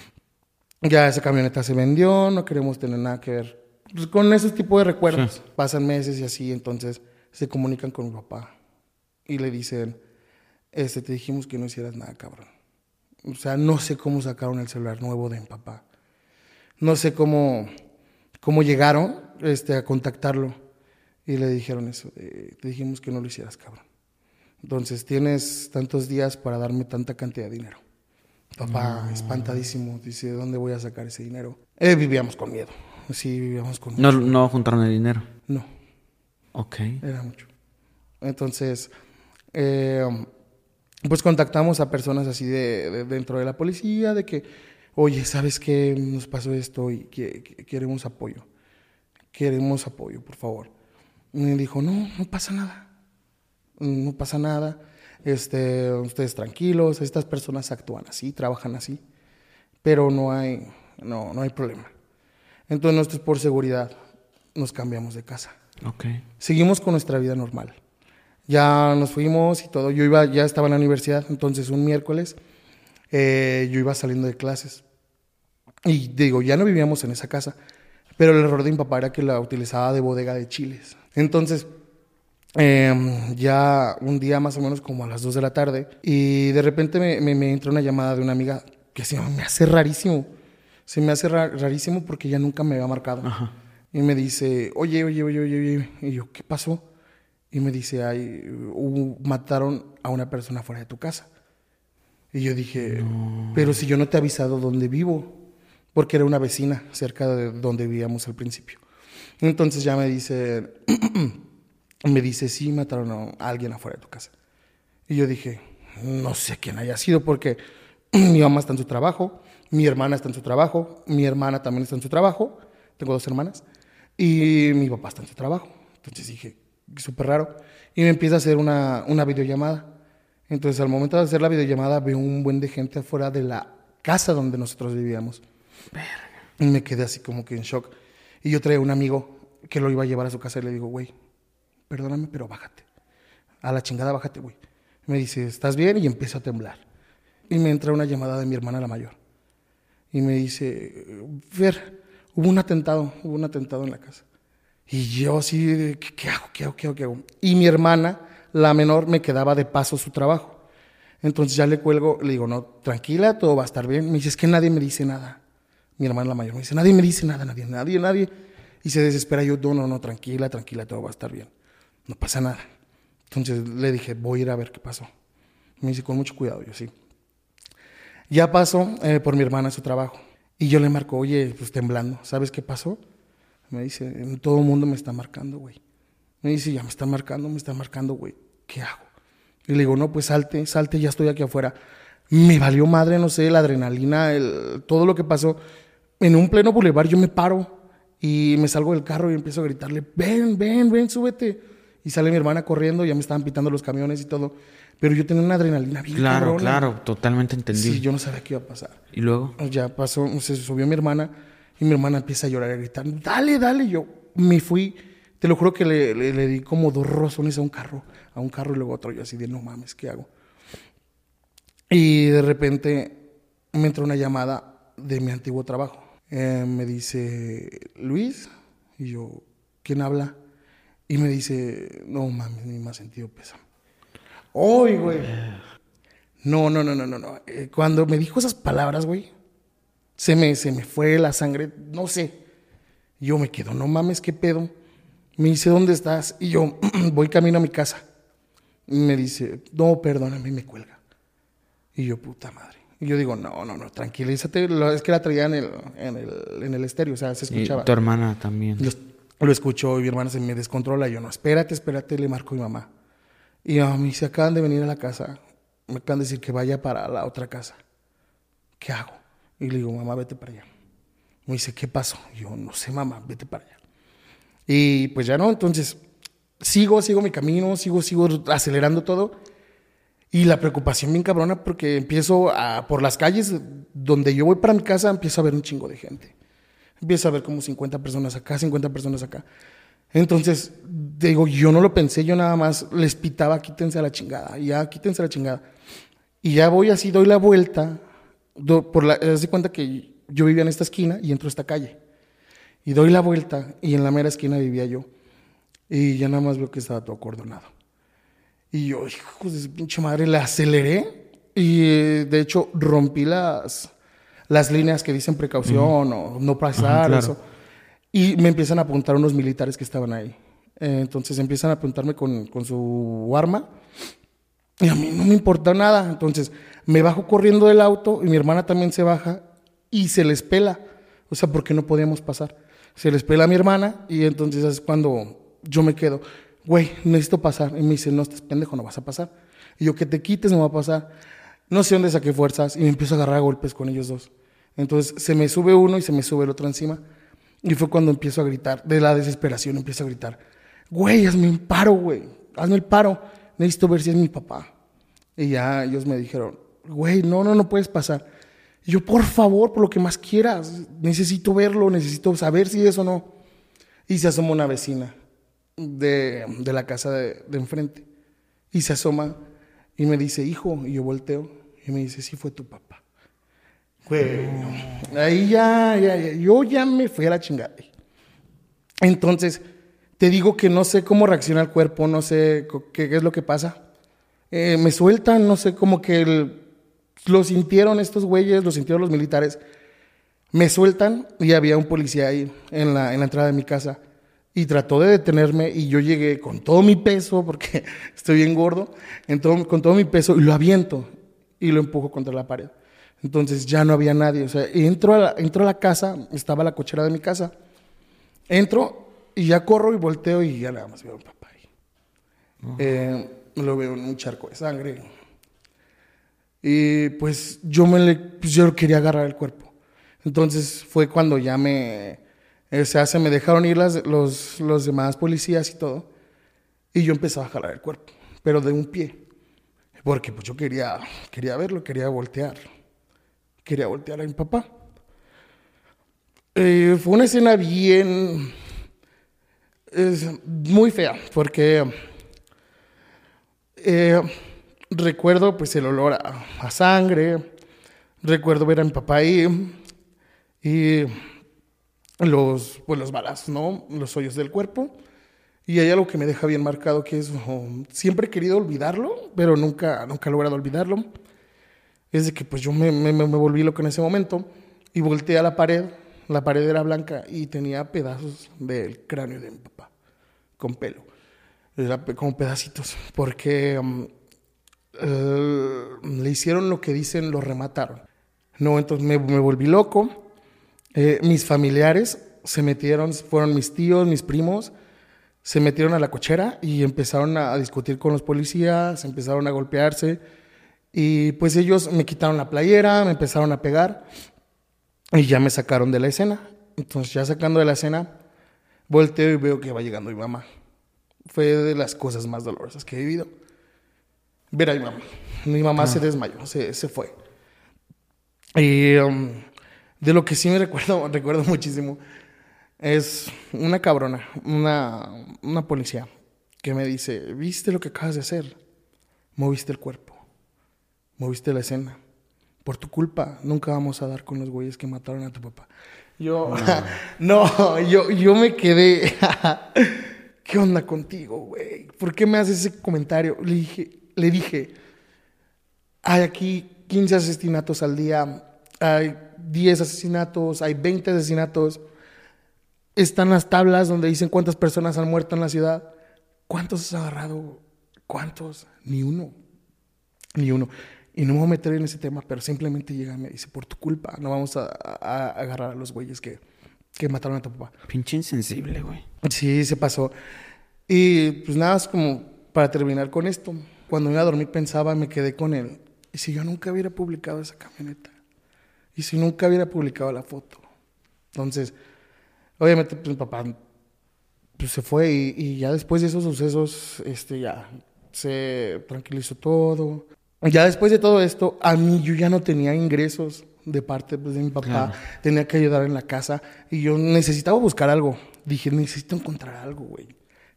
ya esa camioneta se vendió, no queremos tener nada que ver con esos tipos de recuerdos. Pasan meses y así, entonces se comunican con mi papá y le dicen, este, te dijimos que no hicieras nada, cabrón. O sea, no sé cómo sacaron el celular nuevo de mi papá. No sé cómo, cómo llegaron este, a contactarlo. Y le dijeron eso, te dijimos que no lo hicieras, cabrón. Entonces, tienes tantos días para darme tanta cantidad de dinero. Papá, espantadísimo, dice, ¿de dónde voy a sacar ese dinero? Eh, vivíamos con miedo. Sí, vivíamos con No, no juntaron el dinero. No, Ok. era mucho. Entonces, eh, pues contactamos a personas así de, de- dentro de la policía, de que, oye, ¿sabes qué? Nos pasó esto y que, que- queremos apoyo. Queremos apoyo, por favor. Y me dijo, no, no pasa nada. No pasa nada. Este, ustedes tranquilos, estas personas actúan así, trabajan así, pero no hay, no, no hay problema. Entonces nosotros por seguridad nos cambiamos de casa Ok. seguimos con nuestra vida normal. Ya nos fuimos y todo. Yo iba, ya estaba en la universidad, entonces un miércoles eh, yo iba saliendo de clases. Y digo, ya no vivíamos en esa casa, pero el error de mi papá era que la utilizaba de bodega de chiles. Entonces, eh, ya un día más o menos como a las 2 de la tarde, y de repente me, me, me entra una llamada de una amiga que se me hace rarísimo. Se me hace ra- rarísimo porque ella nunca me había marcado. Y me dice, oye, oye, oye, oye, oye. Y yo, ¿qué pasó? Y me dice, ay, hubo- mataron a una persona fuera de tu casa. Y yo dije, pero si yo no te he avisado dónde vivo, porque era una vecina cerca de donde vivíamos al principio. Entonces ya me dice, me dice, sí, mataron a alguien afuera de tu casa. Y yo dije, no sé quién haya sido, porque mi mamá está en su trabajo, mi hermana está en su trabajo, mi hermana también está en su trabajo, tengo dos hermanas, y mi papá está en su trabajo. Entonces dije, súper raro. Y me empieza a hacer una, una videollamada. Entonces al momento de hacer la videollamada veo un buen de gente afuera de la casa donde nosotros vivíamos. Y me quedé así como que en shock. Y yo traía un amigo que lo iba a llevar a su casa y le digo, güey, perdóname, pero bájate. A la chingada, bájate, güey. Me dice, ¿estás bien? Y empiezo a temblar. Y me entra una llamada de mi hermana la mayor. Y me dice, Fer, hubo un atentado, hubo un atentado en la casa. Y yo así, de, ¿qué, qué hago? ¿Qué hago? ¿Qué hago? ¿Qué hago? Y mi hermana, la menor, me quedaba de paso su trabajo. Entonces ya le cuelgo, le digo, no, tranquila, todo va a estar bien. Me dice, es que nadie me dice nada. Mi hermana la mayor me dice, nadie me dice nada, nadie, nadie, nadie. Y se desespera yo, no, no, no, tranquila, tranquila, todo va a estar bien. No pasa nada. Entonces le dije, voy a ir a ver qué pasó. Me dice, con mucho cuidado, yo sí. Ya pasó eh, por mi hermana su trabajo. Y yo le marco, oye, pues temblando, ¿sabes qué pasó? Me dice, todo el mundo me está marcando, güey. Me dice, ya me están marcando, me están marcando, güey. ¿Qué hago? Y le digo, no, pues salte, salte, ya estoy aquí afuera. Me valió madre, no sé, la adrenalina, el, todo lo que pasó. En un pleno bulevar yo me paro y me salgo del carro y empiezo a gritarle, ven, ven, ven, súbete. Y sale mi hermana corriendo, ya me estaban pitando los camiones y todo. Pero yo tenía una adrenalina bien Claro, cabrona. claro, totalmente entendible. Sí, yo no sabía qué iba a pasar. Y luego, Ya pasó, se subió mi hermana y mi hermana empieza a llorar y a gritar, dale, dale. Yo me fui, te lo juro que le, le- le di como dos rozones a un carro, a un carro y luego otro. Yo así de, no mames, ¿qué hago? Y de repente me entra una llamada de mi antiguo trabajo. Eh, me dice, Luis, y yo, ¿quién habla? Y me dice, no mames, ni ha sentido pésame. ¡Uy, güey! No, no, no, no, no, no. Eh, cuando me dijo esas palabras, güey, se me, se me fue la sangre, no sé. Yo me quedo, no mames, ¿qué pedo? Me dice, ¿dónde estás? Y yo, voy camino a mi casa. Y me dice, no, perdóname, y me cuelga. Y yo, puta madre. Y yo digo, no, no, no, tranquilízate. Lo- Es que la traía en el, en el, en el estéreo, o sea, se y escuchaba. tu hermana también. Lo, lo escuchó y mi hermana se me descontrola. Y yo, no, espérate, espérate, le marco a mi mamá. Y mamá me dice, acaban de venir a la casa. Me acaban de decir que vaya para la otra casa. ¿Qué hago? Y le digo, mamá, vete para allá. Me dice, ¿qué pasó? Y yo, no sé, mamá, vete para allá. Y pues ya no, entonces sigo, sigo mi camino, sigo, sigo acelerando todo. Y la preocupación bien cabrona porque empiezo a, por las calles donde yo voy para mi casa, empiezo a ver un chingo de gente. Empiezo a ver como 50 personas acá, 50 personas acá. Entonces, digo, yo no lo pensé, yo nada más les pitaba, quítense a la chingada, ya, quítense a la chingada. Y ya voy así, doy la vuelta, do- por la, haz de cuenta que yo vivía en esta esquina y entro a esta calle. Y doy la vuelta y en la mera esquina vivía yo. Y ya nada más veo que estaba todo acordonado. Y yo, hijo de su pinche madre, le aceleré y eh, de hecho rompí las, las líneas que dicen precaución o no pasar, claro. eso. Y me empiezan a apuntar unos militares que estaban ahí. Eh, entonces empiezan a apuntarme con, con su arma. Y a mí no me importa nada. Entonces me bajo corriendo del auto y mi hermana también se baja y se les pela. O sea, porque no podíamos pasar. Se les pela a mi hermana y entonces es cuando yo me quedo. Güey, necesito pasar. Y me dice, no, estás pendejo, no vas a pasar. Y yo, que te quites, no va a pasar. No sé dónde saqué fuerzas y me empiezo a agarrar a golpes con ellos dos. Entonces se me sube uno y se me sube el otro encima. Y fue cuando empiezo a gritar, de la desesperación empiezo a gritar, güey, hazme un paro, güey, hazme el paro, necesito ver si es mi papá. Y ya ellos me dijeron, güey, no, no, no puedes pasar. Y yo, por favor, por lo que más quieras, necesito verlo, necesito saber si es o no. Y se asoma una vecina de, de la casa de, de enfrente. Y se asoma y me dice, hijo, y yo volteo y me dice, sí fue tu papá. Güey, ahí ya, ya, ya, yo ya me fui a la chingada. Entonces, te digo que no sé cómo reacciona el cuerpo, no sé qué, es lo que pasa. Eh, me sueltan, no sé, como que lo sintieron estos güeyes, lo sintieron los militares. Me sueltan y había un policía ahí en la, en la entrada de mi casa. Y trató de detenerme y yo llegué con todo mi peso, porque estoy bien gordo, con todo mi peso y lo aviento y lo empujo contra la pared. Entonces ya no había nadie. O sea, entro a la, entro a la casa, estaba la cochera de mi casa. Entro y ya corro y volteo y ya nada más veo a mi papá ahí. Eh, lo veo en un charco de sangre. Y pues yo me le, pues, yo quería agarrar el cuerpo. Entonces fue cuando ya me, o sea, se me dejaron ir las- los, los demás policías y todo. Y yo empecé a jalar el cuerpo, pero de un pie. Porque pues yo quería, quería verlo, quería voltear. Quería voltear a mi papá. Eh, fue una escena bien... Muy fea, porque eh, recuerdo pues el olor a, sangre, recuerdo ver a mi papá ahí y los, pues, los balazos, ¿no? Los hoyos del cuerpo. Y hay algo que me deja bien marcado que es, oh, siempre he querido olvidarlo, pero nunca, nunca he logrado olvidarlo. Es de que pues yo me, volví loco en ese momento y volteé a la pared, la pared era blanca y tenía pedazos del cráneo de mi papá, con pelo. Como pedacitos, porque um, eh, le hicieron lo que dicen, lo remataron. No, entonces me, volví loco. Eh, mis familiares se metieron, fueron mis tíos, mis primos, se metieron a la cochera y empezaron a discutir con los policías, empezaron a golpearse. Y pues ellos me quitaron la playera, me empezaron a pegar y ya me sacaron de la escena. Entonces ya sacando de la escena, volteo y veo que va llegando mi mamá. Fue de las cosas más dolorosas que he vivido. Ver a mi mamá. Mi mamá se desmayó, se, se fue. Y um, de lo que sí me recuerdo, recuerdo muchísimo, es una cabrona, una, una policía, que me dice, ¿viste lo que acabas de hacer? Moviste el cuerpo, moviste la escena. Por tu culpa, nunca vamos a dar con los güeyes que mataron a tu papá. Yo, no, yo, yo me quedé, ¿qué onda contigo, güey? ¿Por qué me haces ese comentario? Le dije, le dije, hay aquí 15 asesinatos al día, hay 10 asesinatos, hay 20 asesinatos. Están las tablas donde dicen cuántas personas han muerto en la ciudad. ¿Cuántos has agarrado? ¿Cuántos? Ni uno. Ni uno. Y no me voy a meter en ese tema, pero simplemente llega y me dice, por tu culpa, no vamos a, a- a agarrar a los güeyes que, que mataron a tu papá. Pinche insensible, güey. Sí, se pasó. Y pues nada, es como para terminar con esto. Cuando me iba a dormir pensaba, me quedé con él. ¿Y si yo nunca hubiera publicado esa camioneta? ¿Y si nunca hubiera publicado la foto? Entonces, obviamente, pues mi papá pues, se fue y, y ya después de esos sucesos, este, ya se tranquilizó todo. Ya después de todo esto, a mí yo ya no tenía ingresos de parte pues, de mi papá. Claro. Tenía que ayudar en la casa y yo necesitaba buscar algo. Dije, necesito encontrar algo, güey.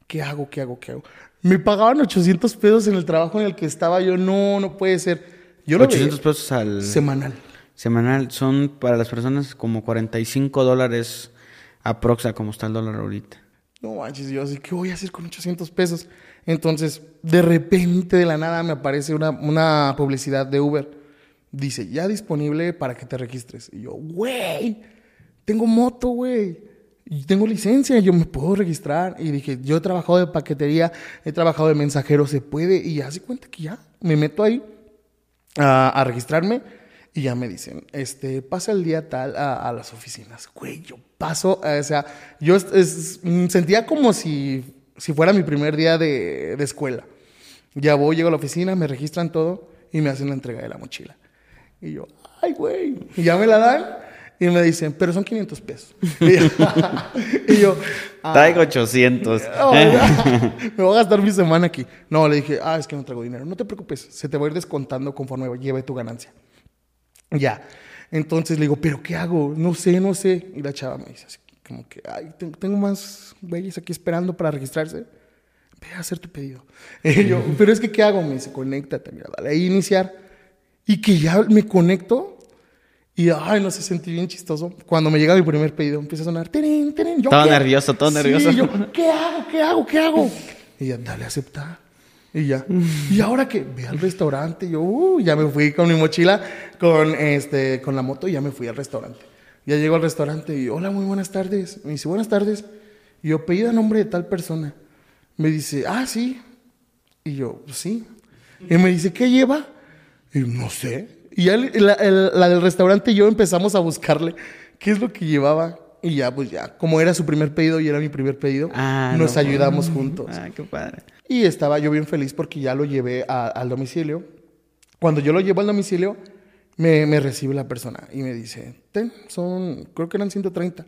¿Qué hago? ¿Qué hago? ¿Qué hago? Me pagaban 800 pesos en el trabajo en el que estaba. Yo, no, no puede ser. Yo lo 800 veía pesos al semanal. semanal son para las personas como 45 dólares Aproxa, como está el dólar ahorita. No manches, yo así, ¿qué voy a hacer con 800 pesos? Entonces, de repente, de la nada, me aparece una, una publicidad de Uber. Dice, ya disponible para que te registres. Y yo, güey, tengo moto, güey. Tengo licencia, yo me puedo registrar. Y dije, yo he trabajado de paquetería, he trabajado de mensajero, se puede. Y ya se cuenta que ya me meto ahí a, a registrarme. Y ya me dicen, este, pasa el día tal a, a las oficinas. Güey, yo paso, o sea, yo es- sentía como si, si fuera mi primer día de, de escuela. Ya voy, llego a la oficina, me registran todo y me hacen la entrega de la mochila. Y yo, ay, güey. Y ya me la dan y me dicen, pero son 500 pesos. Y yo, y yo, ah, Traigo 800. no, me voy a gastar mi semana aquí. No, le dije, ah, es que no traigo dinero. No te preocupes, se te va a ir descontando conforme lleve tu ganancia. Ya. Entonces le digo, ¿pero qué hago? No sé, no sé. Y la chava me dice así, como que, ay, te- tengo más güeyes aquí esperando para registrarse. Ve a hacer tu pedido. Y yo, ¿pero es que qué hago? Me dice, conéctate, mira, dale ahí iniciar. Y que ya me conecto. Y, ay, no sé, sentí bien chistoso. Cuando me llega mi primer pedido, empieza a sonar, tirín, tirín. Yo, Todo ¿qué? nervioso, todo nervioso. Sí, yo, ¿qué hago? ¿Qué hago? ¿Qué hago? Y ya, dale aceptar. Y ya. ¿Y ahora qué? Ve al restaurante. Y yo, uh, ya me fui con mi mochila, con, este, con la moto y ya me fui al restaurante. Ya llego al restaurante y, hola, muy buenas tardes. Me dice, buenas tardes. Y yo, pedí a nombre de tal persona. Me dice, ah, sí. Y yo, "Pues sí. Y me dice, ¿qué lleva? Y no sé. Y ya el- la, el- la del restaurante y yo empezamos a buscarle qué es lo que llevaba. Y ya, pues ya, como era su primer pedido y era mi primer pedido, Ah, nos no. ayudamos juntos. Ah, qué padre. Y estaba yo bien feliz porque ya lo llevé a- al domicilio. Cuando yo lo llevo al domicilio, me, me recibe la persona y me dice, ten, son, creo que eran 130.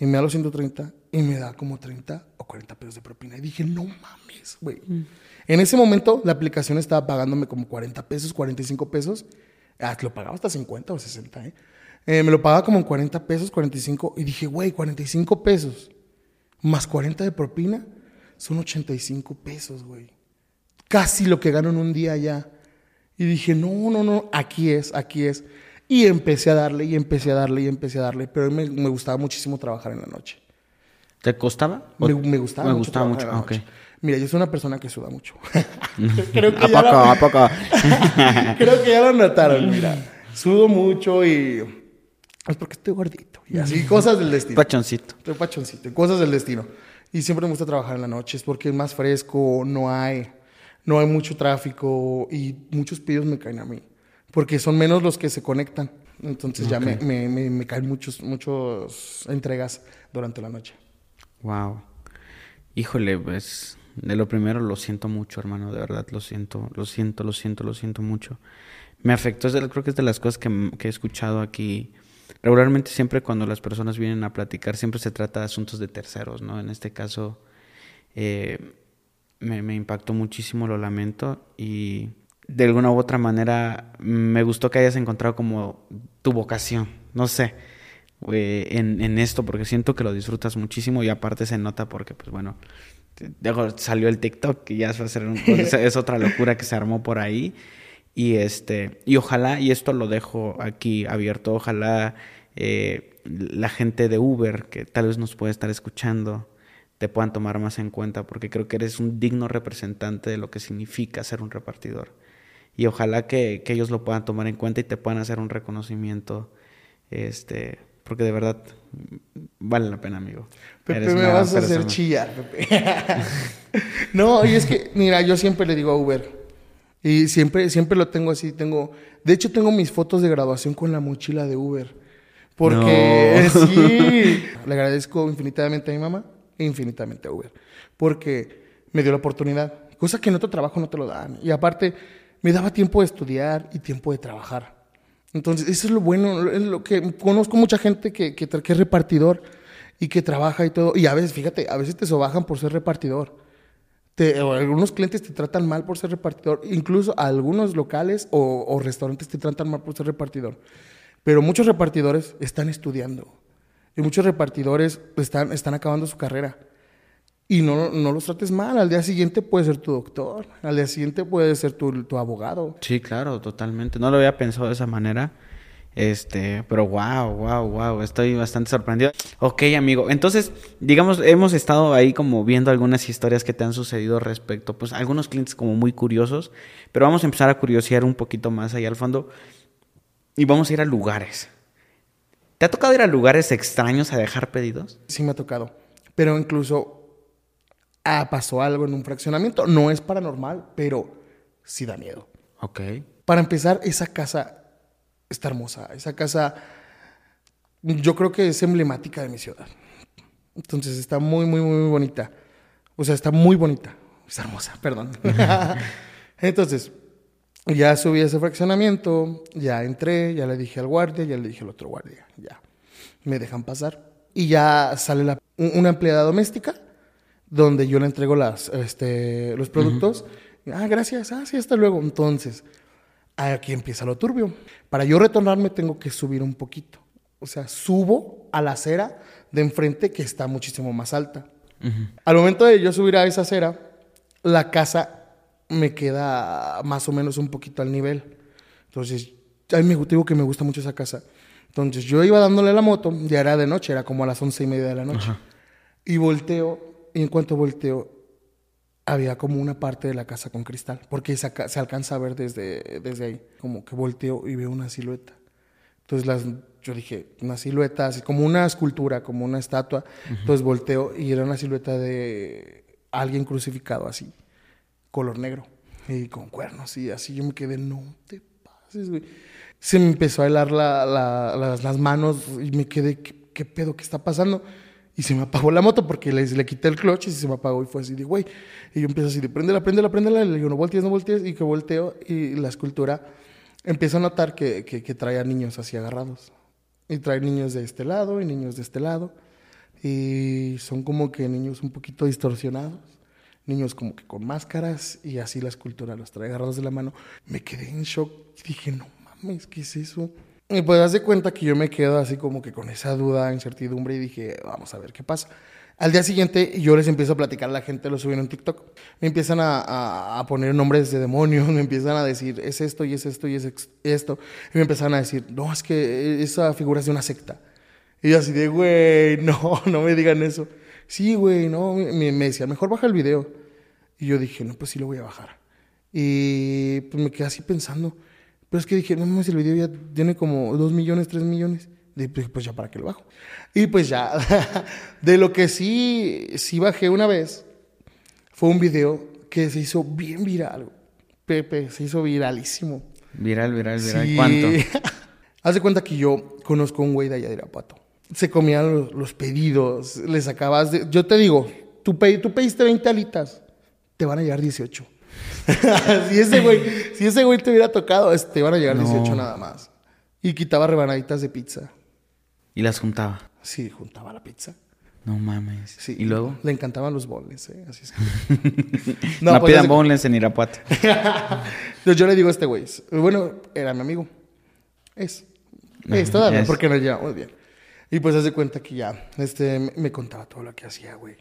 Y me da los 130 y me da como 30 o 40 pesos de propina. Y dije, no mames, güey. En ese momento la aplicación estaba pagándome como 40 pesos, 45 pesos. Ah, lo pagaba hasta 50 o 60, ¿eh? Eh, me lo pagaba como en 40 pesos, 45. Y dije, güey, 45 pesos más 40 de propina son 85 pesos, güey. Casi lo que gano en un día ya. Y dije, no, no, no, aquí es, aquí es. Y empecé a darle, y empecé a darle, y empecé a darle. Pero me, me gustaba muchísimo trabajar en la noche. ¿Te costaba? ¿O- Me, me gustaba Me mucho. gustaba mucho. en la ok. noche. Mira, yo soy una persona que suda mucho. Creo que ¿A ya poco? lo- ¿A poco? Creo que ya lo notaron, mira. Sudo mucho y... Es porque estoy gordito. Y así, cosas del destino. Pachoncito. Estoy pachoncito, cosas del destino. Y siempre me gusta trabajar en la noche, es porque es más fresco, no hay, no hay mucho tráfico y muchos pedidos me caen a mí, porque son menos los que se conectan. Entonces ya me, me, me- me caen muchos, muchos entregas durante la noche. Wow. Híjole, pues de lo primero lo siento mucho, hermano, de verdad lo siento, lo siento, lo siento, lo siento mucho. Me afectó, creo que es de las cosas que, que he escuchado aquí. Regularmente siempre cuando las personas vienen a platicar, siempre se trata de asuntos de terceros, ¿no? En este caso, eh, me, me impactó muchísimo, lo lamento y de alguna u otra manera me gustó que hayas encontrado como tu vocación, no sé, eh, en, en esto porque siento que lo disfrutas muchísimo y aparte se nota porque pues bueno, luego salió el TikTok y ya va a ser un- es, es otra locura que se armó por ahí y este y ojalá y esto lo dejo aquí abierto, ojalá eh, la gente de Uber que tal vez nos puede estar escuchando te puedan tomar más en cuenta porque creo que eres un digno representante de lo que significa ser un repartidor. Y ojalá que, que ellos lo puedan tomar en cuenta y te puedan hacer un reconocimiento, este, porque de verdad mm, vale la pena, amigo. Pepe, Eres me vas a hacer chillar, Pepe. no, y es que, mira, yo siempre le digo a Uber. Y siempre, siempre lo tengo así. Tengo, de hecho, tengo mis fotos de graduación con la mochila de Uber. Porque No. sí, le agradezco infinitamente a mi mamá infinitamente a Uber. Porque me dio la oportunidad. Cosa que en otro trabajo no te lo dan. Y aparte, me daba tiempo de estudiar y tiempo de trabajar. Entonces, eso es lo bueno, es lo que conozco mucha gente que, que, que es repartidor y que trabaja y todo. Y a veces, fíjate, a veces te sobajan por ser repartidor. Te- algunos clientes te tratan mal por ser repartidor. Incluso algunos locales o restaurantes te tratan mal por ser repartidor. Pero muchos repartidores están estudiando. Y muchos repartidores están, están acabando su carrera. Y no, no los trates mal. Al día siguiente puede ser tu doctor. Al día siguiente puede ser tu, tu abogado. Sí, claro, totalmente. No lo había pensado de esa manera. Este, pero wow, wow, wow, estoy bastante sorprendido. Ok, amigo, entonces, digamos, hemos estado ahí como viendo algunas historias que te han sucedido respecto, pues algunos clientes como muy curiosos, pero vamos a empezar a curiosear un poquito más allá al fondo y vamos a ir a lugares. ¿Te ha tocado ir a lugares extraños a dejar pedidos? Sí me ha tocado. Pero incluso ah, pasó algo en un fraccionamiento. No es paranormal, pero sí da miedo. Ok. Para empezar, esa casa está hermosa. Esa casa yo creo que es emblemática de mi ciudad. Entonces está muy, muy, muy bonita. O sea, está muy bonita. Es hermosa, perdón. Entonces, ya subí a ese fraccionamiento, ya entré, ya le dije al guardia, ya le dije al otro guardia, ya. Me dejan pasar. Y ya sale la, una empleada doméstica donde yo le entrego las, este, los productos. Ah, gracias. Ah, sí, hasta luego. Entonces, aquí empieza lo turbio. Para yo retornarme tengo que subir un poquito. O sea, subo a la acera de enfrente que está muchísimo más alta. Al momento de yo subir a esa acera, la casa me queda más o menos un poquito al nivel. Entonces, a mí me digo que me gusta mucho esa casa. Entonces, yo iba dándole la moto, ya era de noche, era como a las once y media de la noche. Y volteo, y en cuanto volteo, había como una parte de la casa con cristal, porque se, se, alcanza a ver desde, desde ahí, como que volteo y veo una silueta. Entonces las, yo dije, una silueta, así como una escultura, como una estatua. Entonces volteo y era una silueta de alguien crucificado así, color negro, y con cuernos, y así yo me quedé, no te pases, güey. Se me empezó a helar la, la, las, manos y me quedé, ¿qué, ¿qué, pedo? ¿Qué está pasando? Y se me apagó la moto porque le, le quité el clutch y se me apagó y fue así de, güey. Y yo empiezo así de, préndela, préndela, préndela. Y le digo, no voltees, no voltees. Y que volteo y la escultura empiezo a notar que, que, que trae a niños así agarrados. Y trae niños de este lado y niños de este lado. Y son como que niños un poquito distorsionados. Niños como que con máscaras y así la escultura los trae agarrados de la mano. Me quedé en shock y dije, no mames, ¿qué es eso? Y pues das de cuenta que yo me quedo así como que con esa duda, incertidumbre y dije, vamos a ver qué pasa. Al día siguiente yo les empiezo a platicar, la gente lo subieron en TikTok, me empiezan a, a, a, poner nombres de demonios, me empiezan a decir, es esto y es esto y es esto. Y me empezaron a decir, no, es que esa figura es de una secta. Y yo así de, güey, no, no me digan eso. Sí, güey, no, me, me decía, mejor baja el video. Y yo dije, no, pues sí lo voy a bajar. Y pues me quedé así pensando. Pero es que dije, no mames, el video ya tiene como 2 millones, 3 millones. Dije, pues ya para qué lo bajo. Y pues ya, de lo que sí, sí bajé una vez, fue un video que se hizo bien viral. Pepe, se hizo viralísimo. Viral, viral, viral. Sí. ¿Cuánto? Haz de cuenta que yo conozco a un güey de allá de Irapuato. Se comían los, los pedidos, le sacabas de... Yo te digo, tú, pe, tú pediste 20 alitas, te van a llegar 18. si ese güey, si ese güey te hubiera tocado, te van a llegar no. 18 nada más. Y quitaba rebanaditas de pizza. ¿Y las juntaba? Sí, juntaba la pizza. No mames. Sí. ¿Y luego? Le encantaban los boneless, ¿eh? Así es que... no, no pues pidan boneless en Irapuato. Entonces yo le digo a este güey, bueno, era mi amigo. Es. Es todavía, porque nos llevamos bien. Y pues hace cuenta que ya, este, me contaba todo lo que hacía, güey.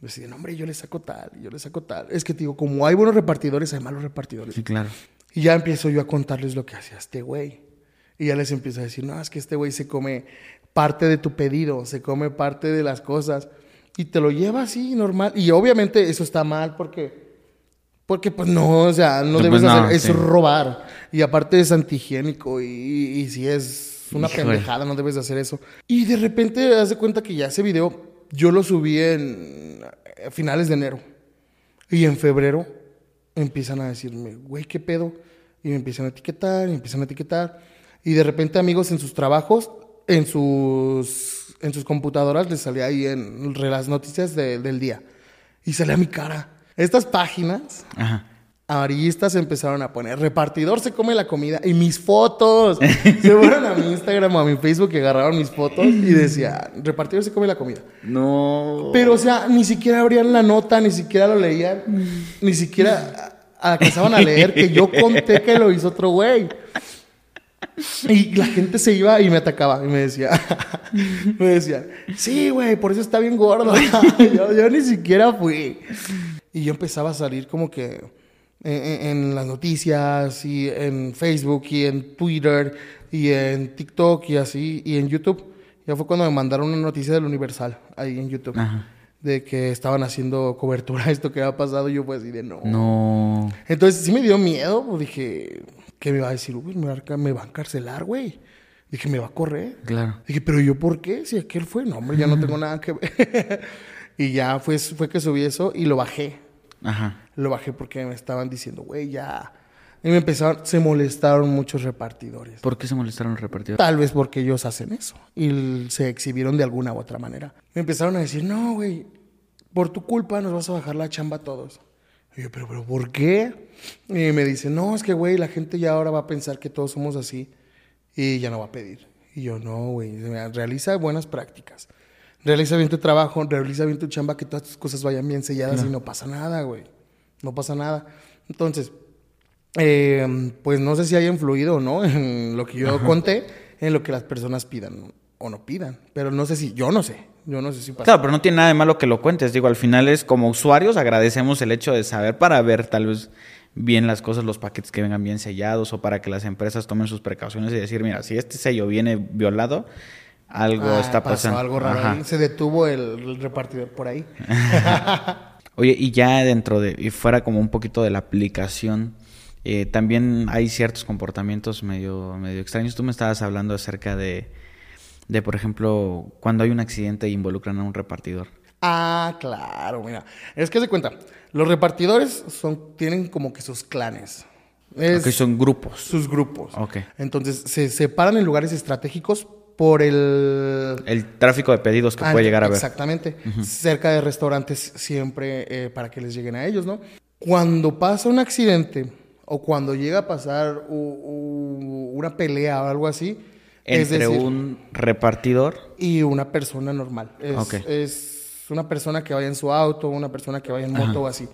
Decía, no, hombre, yo le saco tal, yo le saco tal. Es que te digo, como hay buenos repartidores, hay malos repartidores. Sí, claro. Y ya empiezo yo a contarles lo que hacía este güey. Y ya les empiezo a decir, no, es que este güey se come parte de tu pedido, se come parte de las cosas. Y te lo lleva así, normal. Y obviamente eso está mal porque... Porque pues no, o sea, no debes pues no, hacer, sí. es robar. Y aparte es antihigiénico y, y, y si es una Híjole. pendejada, no debes de hacer eso. Y de repente, haz de cuenta que ya ese video yo lo subí en finales de enero. Y en febrero empiezan a decirme, güey, ¿qué pedo? Y me empiezan a etiquetar, y me empiezan a etiquetar. Y de repente amigos en sus trabajos, en sus, en sus computadoras, les salía ahí en las noticias de, del día. Y salía mi cara. Estas páginas Ajá. Amarillistas empezaron a poner, repartidor se come la comida. Y mis fotos. se fueron a mi Instagram o a mi Facebook y agarraron mis fotos y decía, repartidor se come la comida. No. Pero, o sea, ni siquiera abrían la nota, ni siquiera lo leían, ni siquiera alcanzaban a leer que yo conté que lo hizo otro güey. Y la gente se iba y me atacaba y me decía, me decía, sí, güey, por eso está bien gordo. yo, yo, ni siquiera fui. Y yo empezaba a salir como que en, las noticias y en Facebook y en Twitter y en TikTok y así y en YouTube. Ya fue cuando me mandaron una noticia del Universal ahí en YouTube Ajá. de que estaban haciendo cobertura a esto que había pasado y yo pues así de no. No. Entonces sí me dio miedo, pues dije, ¿qué me va a decir? Uy, me va a, me va a encarcelar, güey. Dije, me va a correr. Claro. Dije, pero yo por qué? Si aquel fue, no, hombre, ya no tengo nada que ver. y ya fue, fue que subí eso y lo bajé. Ajá. Lo bajé porque me estaban diciendo, güey, ya. Y me empezaron, se molestaron muchos repartidores. ¿Por qué se molestaron los repartidores? Tal vez porque ellos hacen eso y se exhibieron de alguna u otra manera. Me empezaron a decir, no, güey, por tu culpa nos vas a bajar la chamba a todos. Y yo, pero, pero, ¿por qué? Y me dice, no, es que, güey, la gente ya ahora va a pensar que todos somos así y ya no va a pedir. Y yo, no, güey, realiza buenas prácticas. Realiza bien tu trabajo, realiza bien tu chamba, que todas tus cosas vayan bien selladas y no pasa nada, güey. No pasa nada. Entonces, eh, pues no sé si haya influido o no en lo que yo conté, en lo que las personas pidan o no pidan. Pero no sé si, yo no sé. Yo no sé si pasa. Claro, pero no tiene nada de malo que lo cuentes. Digo, al final es como usuarios agradecemos el hecho de saber para ver tal vez bien las cosas, los paquetes que vengan bien sellados o para que las empresas tomen sus precauciones y decir, mira, si este sello viene violado, algo Ah, está pasó pasando. algo raro. Ajá. Se detuvo el, el repartidor por ahí. Oye, y ya dentro de, y fuera como un poquito de la aplicación, eh, también hay ciertos comportamientos medio, medio extraños. Tú me estabas hablando acerca de, de, por ejemplo, cuando hay un accidente e involucran a un repartidor. Ah, claro, mira. Es que se cuenta, los repartidores son, tienen como que sus clanes. Es Ok, son grupos. sus grupos. Ok. Entonces se separan en lugares estratégicos por el El tráfico de pedidos que Ah, puede llegar a ver. Exactamente. Cerca de restaurantes siempre eh, para que les lleguen a ellos, ¿no? Cuando pasa un accidente o cuando llega a pasar u- u- una pelea o algo así, es Entre decir, un repartidor. y una persona normal. Es, Ok. es una persona que vaya en su auto, una persona que vaya en moto o así.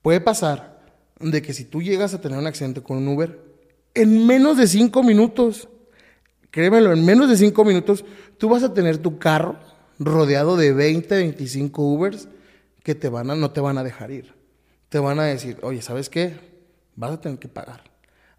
Puede pasar de que si tú llegas a tener un accidente con un Uber, en menos de cinco minutos, créemelo, en menos de cinco minutos, tú vas a tener tu carro rodeado de 20, 25 Ubers que te van a, no te van a dejar ir. Te van a decir, oye, ¿sabes qué? Vas a tener que pagar.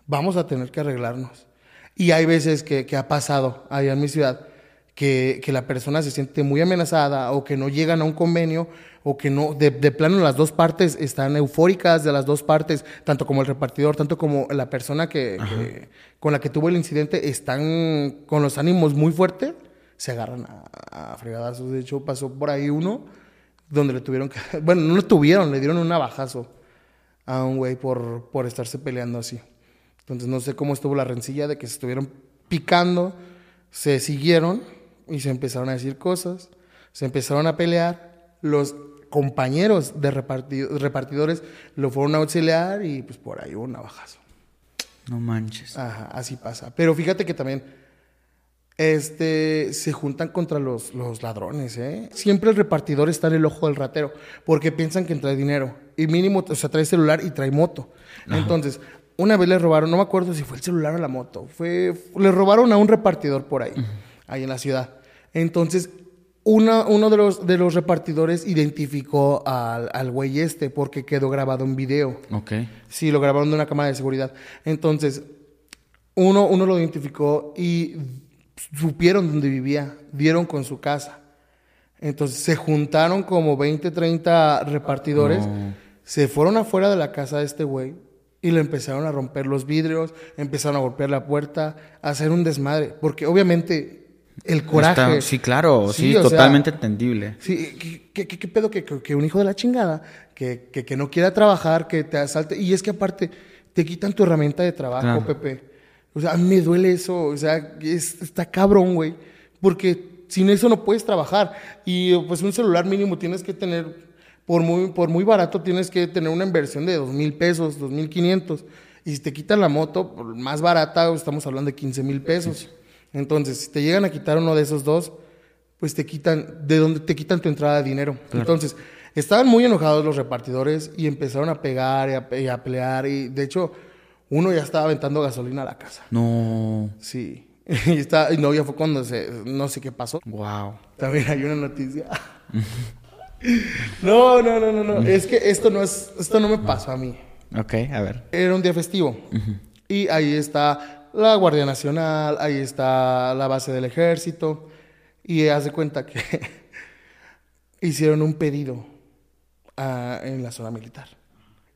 Vamos a tener que arreglarnos. Y hay veces que, que ha pasado allá en mi ciudad que, que la persona se siente muy amenazada o que no llegan a un convenio o que no, de, de plano las dos partes están eufóricas de las dos partes, tanto como el repartidor, tanto como la persona que, que- con la que tuvo el incidente, están con los ánimos muy fuertes, se agarran a, a fregadazos. De hecho, pasó por ahí uno donde le tuvieron que, bueno, no lo tuvieron, le dieron un navajazo a un güey por, por estarse peleando así. Entonces no sé cómo estuvo la rencilla de que se estuvieron picando, se siguieron y se empezaron a decir cosas, se empezaron a pelear. Los compañeros de reparti- repartidores lo fueron a auxiliar y pues por ahí hubo un navajazo. No manches. Ajá, así pasa. Pero fíjate que también este, se juntan contra los, los ladrones, ¿eh? Siempre el repartidor está en el ojo del ratero, porque piensan que trae dinero. Y mínimo, o sea, trae celular y trae moto. Entonces, una vez le robaron, no me acuerdo si fue el celular o la moto, fue, le robaron a un repartidor por ahí, ahí en la ciudad. Entonces, una, uno de los, de los repartidores identificó al, al güey este, porque quedó grabado en video. Ok. Sí, lo grabaron de una cámara de seguridad. Entonces, uno, uno lo identificó y supieron dónde vivía, dieron con su casa. Entonces, se juntaron como 20, 30 repartidores, se fueron afuera de la casa de este güey y le empezaron a romper los vidrios, empezaron a golpear la puerta, a hacer un desmadre. Porque obviamente el coraje... Está- sí, claro, sí, sea, totalmente entendible. Sí, ¿qué, qué, qué- qué pedo que, que- un hijo de la chingada, que, que, que no quiera trabajar, que te asalte? Y es que aparte te quitan tu herramienta de trabajo, Claro. Pepe. O sea, me duele eso. O sea, es- está cabrón, güey. Porque sin eso no puedes trabajar. Y pues un celular mínimo tienes que tener, por muy, por muy barato, tienes que tener una inversión de dos mil pesos, dos mil quinientos. Y si te quitan la moto, por más barata, estamos hablando de 15 mil pesos. Entonces, si te llegan a quitar uno de esos dos, pues te quitan, de dónde te quitan tu entrada de dinero. Entonces, estaban muy enojados los repartidores y empezaron a pegar y a, pe- y a pelear. Y de hecho, uno ya estaba aventando gasolina a la casa. No. Sí. Y, está, y no, ya fue cuando se, no sé qué pasó. Wow. También hay una noticia. No, no, no, no, no. Es que esto no es, esto no me pasó a mí. Ok, a ver. Era un día festivo. Y ahí está la Guardia Nacional, ahí está la base del ejército. Y hace cuenta que hicieron un pedido ah, en la zona militar.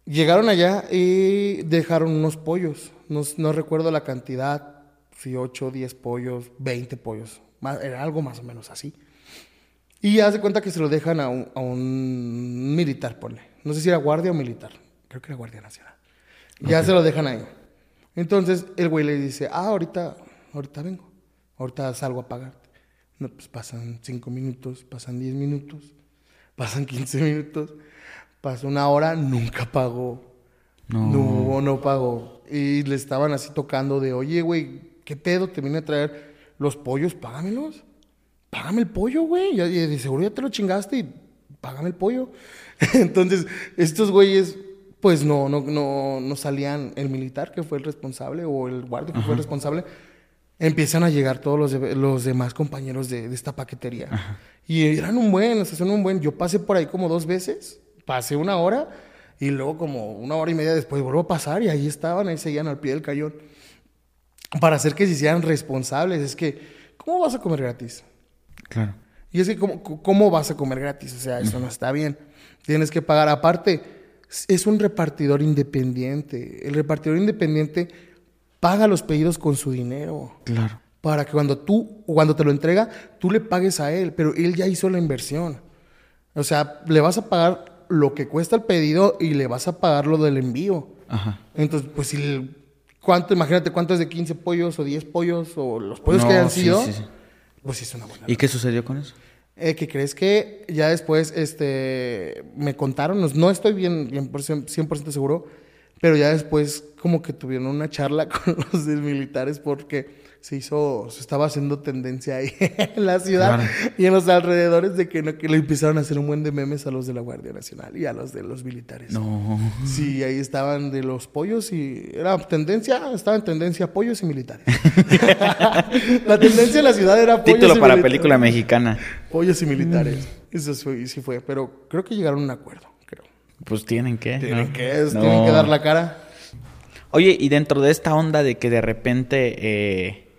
Llegaron allá y dejaron unos pollos. No, no recuerdo la cantidad, si 8, 10 pollos, 20 pollos. Más- Era algo más o menos así. Y hace cuenta que se lo dejan a un, a un militar, ponle. No sé si era guardia o militar. Creo que era guardia nacional. Ya se lo dejan ahí. Entonces el güey le dice, ah, ahorita, ahorita vengo. Ahorita salgo a pagarte. No, pues pasan 5 minutos, pasan 10 minutos, pasan 15 minutos, pasa una hora, nunca pagó. No. no, pagó. Y le estaban así tocando de, oye, güey, ¿qué pedo? Te vine a traer los pollos, págamelos. Págame el pollo, güey. De seguro ya te lo chingaste y págame el pollo. Entonces, estos güeyes, pues no, no, no, no salían. El militar, que fue el responsable, o el guardia, que fue el responsable, empiezan a llegar todos los, de- los demás compañeros de, de esta paquetería. Y eran un buen, o sea, son un buen. Yo pasé por ahí como dos veces, pasé una hora y luego como una hora y media después vuelvo a pasar y ahí estaban, ahí seguían al pie del cañón. Para hacer que se hicieran responsables. Es que, ¿cómo vas a comer gratis? Claro. Y es que, ¿cómo, cómo vas a comer gratis? O sea, eso no está bien. Tienes que pagar. Aparte, es un repartidor independiente. El repartidor independiente paga los pedidos con su dinero. Claro. Para que cuando tú, o cuando te lo entrega, tú le pagues a él. Pero él ya hizo la inversión. O sea, le vas a pagar lo que cuesta el pedido y le vas a pagar lo del envío. Ajá. Entonces, pues si... el- ¿Cuánto? Imagínate cuánto es de 15 pollos o 10 pollos o los pollos No, que hayan sí, sido. sí, sí. Pues sí es una buena ¿Y qué sucedió con eso? Eh, que crees que ya después este, me contaron, no, no estoy bien, bien por cien- 100% seguro, pero ya después como que tuvieron una charla con los militares porque se hizo, se estaba haciendo tendencia ahí en la ciudad Claro. y en los alrededores de que, no, que le empezaron a hacer un buen de memes a los de la Guardia Nacional y a los de los militares. No. Sí, ahí estaban de los pollos y era tendencia, estaba en tendencia pollos y militares. la tendencia en la ciudad era pollos Título y para militares. película mexicana. Pollos y militares. Eso fue, sí fue, pero creo que llegaron a un acuerdo, creo. Pues tienen que. Tienen, ¿no? que, No. tienen que dar la cara. Oye, y dentro de esta onda de que de repente, eh,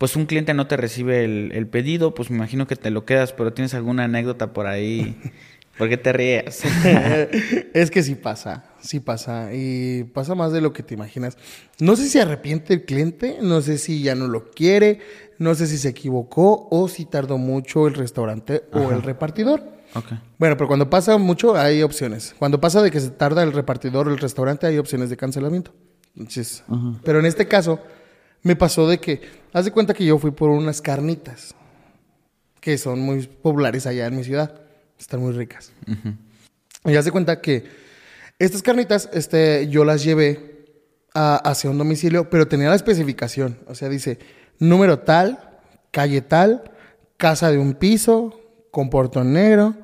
pues un cliente no te recibe el, el pedido, pues me imagino que te lo quedas, pero tienes alguna anécdota por ahí. ¿Por qué te ríes? es que sí pasa, sí pasa. Y pasa más de lo que te imaginas. No sé si arrepiente el cliente, no sé si ya no lo quiere, no sé si se equivocó o si tardó mucho el restaurante o el repartidor. ok. Bueno, pero cuando pasa mucho hay opciones. Cuando pasa de que se tarda el repartidor o el restaurante hay opciones de cancelamiento. Entonces, pero en este caso me pasó de que, haz de cuenta que yo fui por unas carnitas que son muy populares allá en mi ciudad. Están muy ricas. Y haz de cuenta que estas carnitas, este, yo las llevé a- hacia un domicilio, pero tenía la especificación. O sea, dice número tal, calle tal, casa de un piso, con portón negro,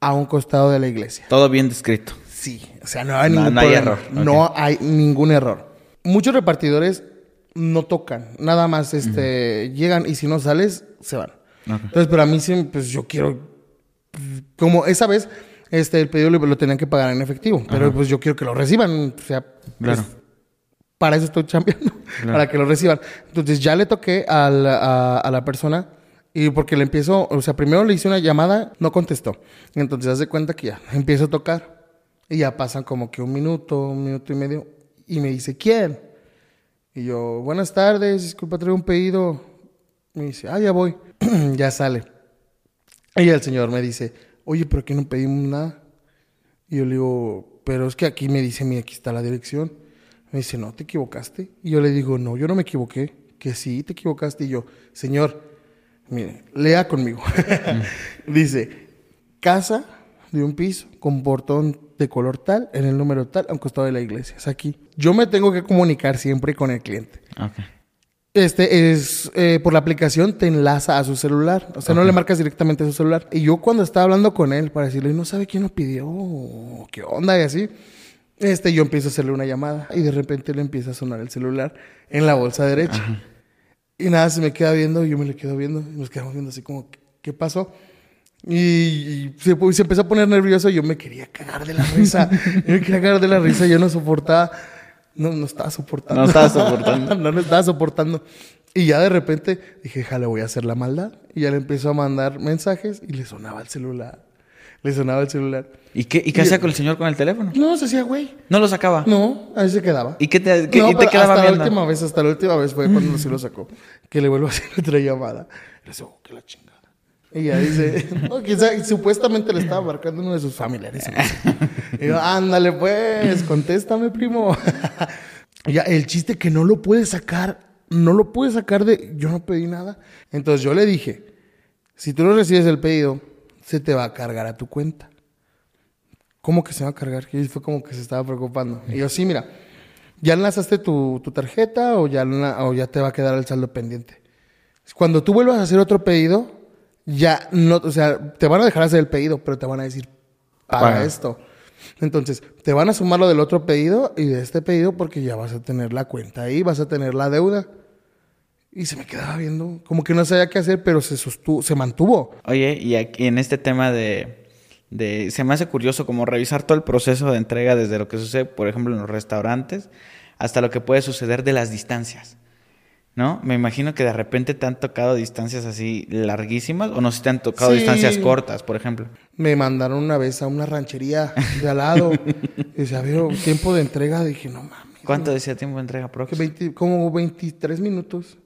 a un costado de la iglesia. Todo bien descrito. Sí, o sea, no hay No- ningún no hay problema. error. No hay ningún error. Muchos repartidores no tocan, nada más este, llegan y si no sales, se van. Entonces, pero a mí sí, pues yo quiero, como esa vez, este, el pedido lo, tenían que pagar en efectivo, pero pues yo quiero que lo reciban, o sea, pues, Claro. para eso estoy chambeando, para que lo reciban. Entonces ya le toqué a la, a- a la persona y porque le empiezo, o sea, primero le hice una llamada, no contestó. Entonces hace cuenta que ya empiezo a tocar y ya pasan como que un minuto, un minuto y medio y me dice, ¿quién? Y yo, buenas tardes, disculpa, traigo un pedido. Me dice, ah, ya voy. ya sale. Y el señor me dice, oye, pero aquí no pedimos nada. Y yo le digo, pero es que aquí me dice, mira, aquí está la dirección. Me dice, no, te equivocaste. Y yo le digo, no, yo no me equivoqué. Que sí, te equivocaste. Y yo, señor, mire, lea conmigo. dice, casa de un piso con portón de color tal, en el número tal, a un costado de la iglesia. Es aquí. Yo me tengo que comunicar siempre con el cliente. Ok. Este es eh, por la aplicación te enlaza a su celular, o sea, no le marcas directamente a su celular. Y yo cuando estaba hablando con él para decirle, no sabe quién lo pidió, qué onda y así, este, yo empiezo a hacerle una llamada y de repente le empieza a sonar el celular en la bolsa derecha. Y nada, se me queda viendo, yo me le quedo viendo, y nos quedamos viendo así como, ¿qué- ¿qué pasó? Y, y se, se empezó a poner nervioso. Yo me quería cagar de la risa. yo me quería cagar de la risa. Yo no soportaba. No, no estaba soportando. No estaba soportando. no lo estaba soportando. Y ya de repente dije, jale, voy a hacer la maldad. Y ya le empezó a mandar mensajes y le sonaba el celular. Le sonaba el celular. ¿Y qué, y qué hacía con el señor con el teléfono? No, se hacía güey. No lo sacaba. No, ahí se quedaba. ¿Y qué te, qué- no, y te quedaba hasta viendo? la última vez, hasta la última vez fue cuando sí lo sacó. Que le vuelvo a hacer otra llamada. Le dice, oh, que la chingada. Y ya dice, no, quizá, supuestamente le estaba marcando uno de sus familiares. Y yo, ándale pues, contéstame, primo. ya, el chiste que no lo puede sacar, no lo puede sacar de, yo no pedí nada. Entonces yo le dije, si tú no recibes el pedido, se te va a cargar a tu cuenta. ¿Cómo que se va a cargar? Y fue como que se estaba preocupando. Y yo, sí, mira, ¿ya enlazaste tu, tu tarjeta o ya, o ya te va a quedar el saldo pendiente? Cuando tú vuelvas a hacer otro pedido, ya no, o sea, te van a dejar hacer el pedido, pero te van a decir, paga, Paga. esto. Entonces, te van a sumar lo del otro pedido y de este pedido porque ya vas a tener la cuenta ahí, vas a tener la deuda. Y se me quedaba viendo, como que no sabía qué hacer, pero se sostuvo, se mantuvo. Oye, y aquí en este tema de, de... Se me hace curioso como revisar todo el proceso de entrega desde lo que sucede, por ejemplo, en los restaurantes, hasta lo que puede suceder de las distancias. ¿No? Me imagino que de repente te han tocado distancias así larguísimas, o no sé si te han tocado Sí. distancias cortas, por ejemplo. Me mandaron una vez a una ranchería de al lado. y decía, veo tiempo de entrega. Dije, no mames. ¿Cuánto decía tiempo de entrega? 20 como 23 minutos.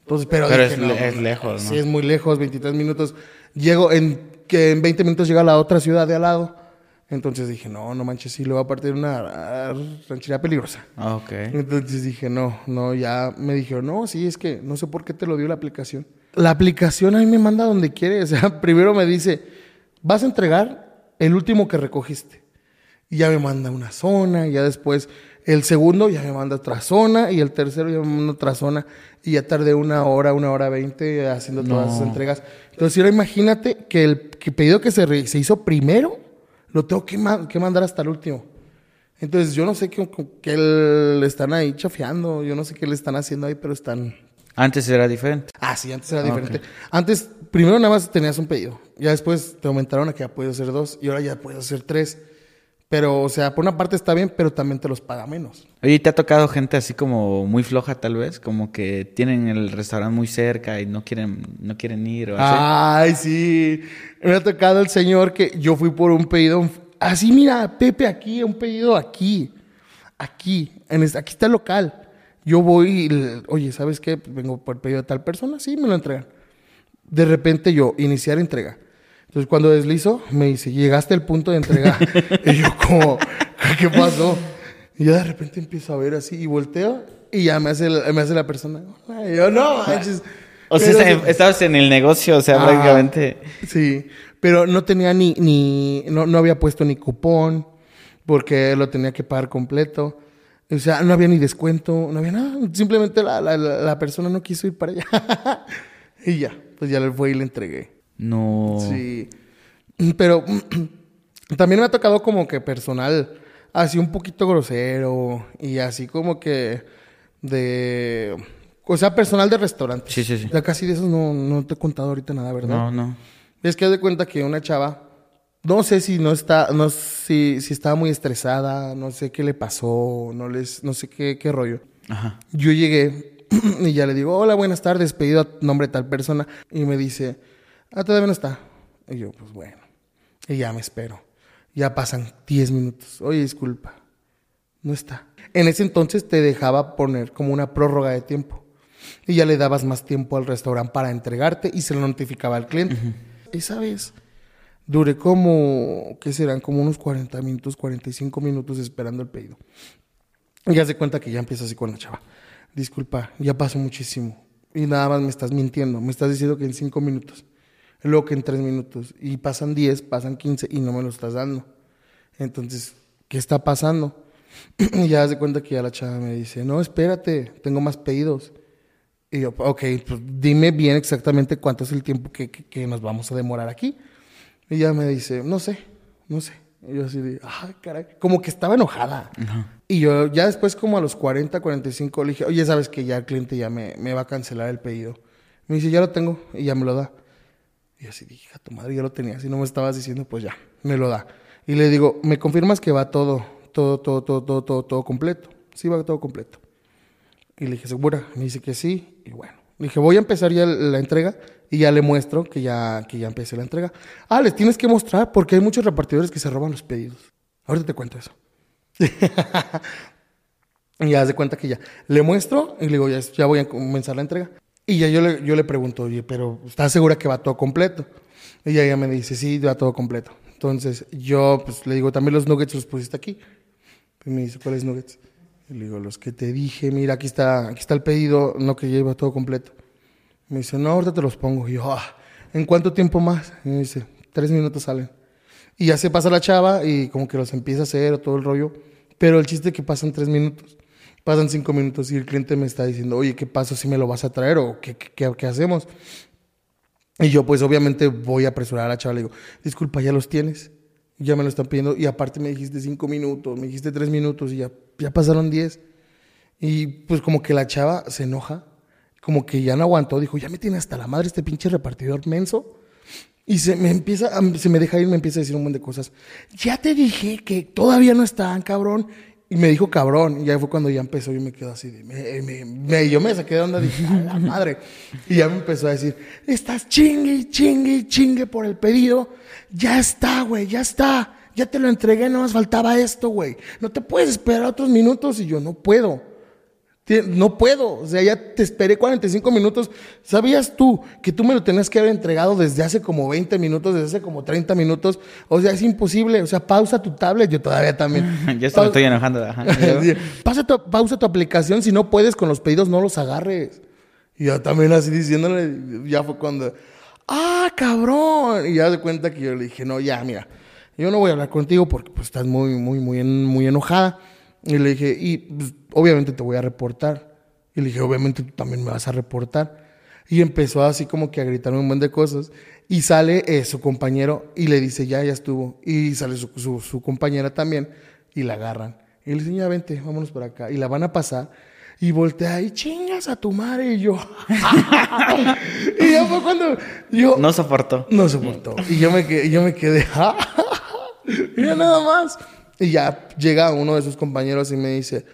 Entonces, pero, Pero dije, es no, es lejos, ¿no? Sí, es muy lejos, 23 minutos. Llego en que en 20 minutos llega a la otra ciudad de al lado. Entonces dije, no, no manches, sí, lo va a partir una ranchería peligrosa. Ah, Ok. Entonces dije, no, no, ya me dijeron, no, sí, es que no sé por qué te lo dio la aplicación. La aplicación a mí me manda donde quiere. O sea, primero me dice, vas a entregar el último que recogiste. Y ya me manda una zona, y ya después el segundo ya me manda otra zona, y el tercero ya me manda otra zona. Y ya tardé una hora, una hora veinte haciendo todas esas entregas. Entonces, ahora imagínate que el que pedido que se, se hizo primero, lo tengo que, ma- que mandar hasta el último. Entonces, yo no sé qué, qué le están ahí chafeando, yo no sé qué le están haciendo ahí, pero están... Antes era diferente. Ah, sí, antes era Ah, diferente. Antes, primero nada más tenías un pedido. Ya después te aumentaron a que ya puedes hacer dos y ahora ya puedes hacer tres. Pero, o sea, por una parte está bien, pero también te los paga menos. Oye, ¿te ha tocado gente así como muy floja tal vez? Como que tienen el restaurante muy cerca y no quieren, no quieren ir o así. Ay, sí. Me ha tocado el señor que yo fui por un pedido. Así, mira, Pepe, aquí, un pedido aquí. Aquí. En este- aquí está el local. Yo voy y, oye, ¿sabes qué? Vengo por pedido de tal persona. Sí, me lo entregan. De repente yo, iniciar entrega. Entonces, cuando deslizo, me dice, llegaste al punto de entrega. y yo, como, ¿qué pasó? Y ya de repente empiezo a ver así y volteo y ya me hace, la- me hace la persona. Yo, no manches. O sea, Pero estabas en el negocio, o sea, Ah. prácticamente. Sí, pero no tenía ni, ni no, no había puesto ni cupón porque lo tenía que pagar completo. O sea, no había ni descuento, no había nada. Simplemente la, la- la persona no quiso ir para allá. y ya, pues ya le fue y le entregué. No. Sí. Pero también me ha tocado como que personal así un poquito grosero y así como que de... O sea, personal de restaurante. Sí, sí, sí. Ya casi de esos no, no te he contado ahorita nada, ¿verdad? No, no. Es que de cuenta que una chava, no sé si no está, no si, si estaba muy estresada, no sé qué le pasó, no les, no sé qué, qué rollo. Ajá. Yo llegué y ya le digo, hola, buenas tardes, pedido a nombre de tal persona. Y me dice, ah, todavía no está. Y yo, pues bueno. Y ya me espero. Ya pasan 10 minutos. Oye, disculpa, no está. En ese entonces te dejaba poner como una prórroga de tiempo. Y ya le dabas más tiempo al restaurante para entregarte y se lo notificaba al cliente. Esa vez duré como, ¿qué serán? Como unos 40 minutos, 45 minutos esperando el pedido. Y ya se cuenta que ya empieza así con la chava. Disculpa, ya pasó muchísimo. Y nada más me estás mintiendo. Me estás diciendo que en 5 minutos. Luego que en 3 minutos. Y pasan 10, pasan 15 y no me lo estás dando. Entonces, ¿qué está pasando? y ya se cuenta que ya la chava me dice, no, espérate, tengo más pedidos. Y yo, ok, pues dime bien exactamente cuánto es el tiempo que, que- que nos vamos a demorar aquí. Y ella me dice, no sé, no sé. Y yo así de, ay, caray. Como que estaba enojada. Y yo ya después como a los 40, 45 le dije, oye, sabes que ya el cliente ya me, me va a cancelar el pedido. Me dice, ya lo tengo y ya me lo da. Y así dije, a tu madre ya lo tenía. Si no me estabas diciendo, pues ya, me lo da. Y le digo, ¿me confirmas que va todo, todo, todo, todo, todo, todo, todo completo? Sí, va todo completo. Y le dije, ¿segura? Me dice que sí. Y bueno, le dije, voy a empezar ya la entrega y ya le muestro que ya, que ya empecé la entrega. Ah, les tienes que mostrar porque hay muchos repartidores que se roban los pedidos. Ahorita te cuento eso. y ya de cuenta que ya le muestro y le digo, ya, ya voy a comenzar la entrega. Y ya yo le, yo le pregunto, oye, pero ¿estás segura que va todo completo? Y ella me dice, sí, va todo completo. Entonces yo pues, le digo, también los nuggets los pusiste aquí. Y me dice, ¿cuáles nuggets? Y le digo, los que te dije, mira, aquí está, aquí está el pedido, no que ya todo completo. Me dice, no, ahorita te los pongo. Y yo, ah, ¿en cuánto tiempo más? Y me dice, tres minutos salen. Y ya se pasa la chava y como que los empieza a hacer todo el rollo. Pero el chiste es que pasan tres minutos. Pasan cinco minutos y el cliente me está diciendo, oye, ¿qué pasa si me lo vas a traer o qué, qué, qué hacemos? Y yo pues obviamente voy a apresurar a la chava. Le digo, disculpa, ¿ya los tienes? Ya me lo están pidiendo. Y aparte me dijiste cinco minutos, me dijiste tres minutos y ya, ya pasaron diez. Y pues como que la chava se enoja, como que ya no aguantó. Dijo, ya me tiene hasta la madre este pinche repartidor menso. Y se me empieza, se me deja ir, me empieza a decir un montón de cosas. Ya te dije que todavía no están, cabrón. Y me dijo cabrón. Y ya fue cuando ya empezó. Yo me quedo así de. Me, me, yo me saqué de onda. Dije, la madre. Y ya me empezó a decir: Estás chingue, chingue, chingue por el pedido. Ya está, güey, ya está. Ya te lo entregué, no más faltaba esto, güey. No te puedes esperar otros minutos. Y yo, no puedo. No puedo, o sea, ya te esperé 45 minutos. ¿Sabías tú que tú me lo tenías que haber entregado desde hace como 20 minutos, desde hace como 30 minutos? O sea, es imposible. O sea, pausa tu tablet, yo todavía también. me estoy enojando. pausa, tu, pausa tu aplicación, si no puedes con los pedidos, no los agarres. Y yo también así diciéndole, ya fue cuando, ah, cabrón. Y ya de cuenta que yo le dije, no, ya, mira, yo no voy a hablar contigo porque pues estás muy, muy, muy, muy enojada. Y le dije, y pues, obviamente te voy a reportar. Y le dije, obviamente tú también me vas a reportar. Y empezó así como que a gritarme un montón de cosas. Y sale eh, su compañero y le dice, ya, ya estuvo. Y sale su, su, compañera también y la agarran. Y le dice, ya, vente, vámonos por acá. Y la van a pasar. Y voltea y chingas a tu madre. Y yo. y ya fue cuando yo. No soportó. No soportó. Y yo me quedé, yo me quedé. y ya nada más. Y ya llega uno de sus compañeros y me dice,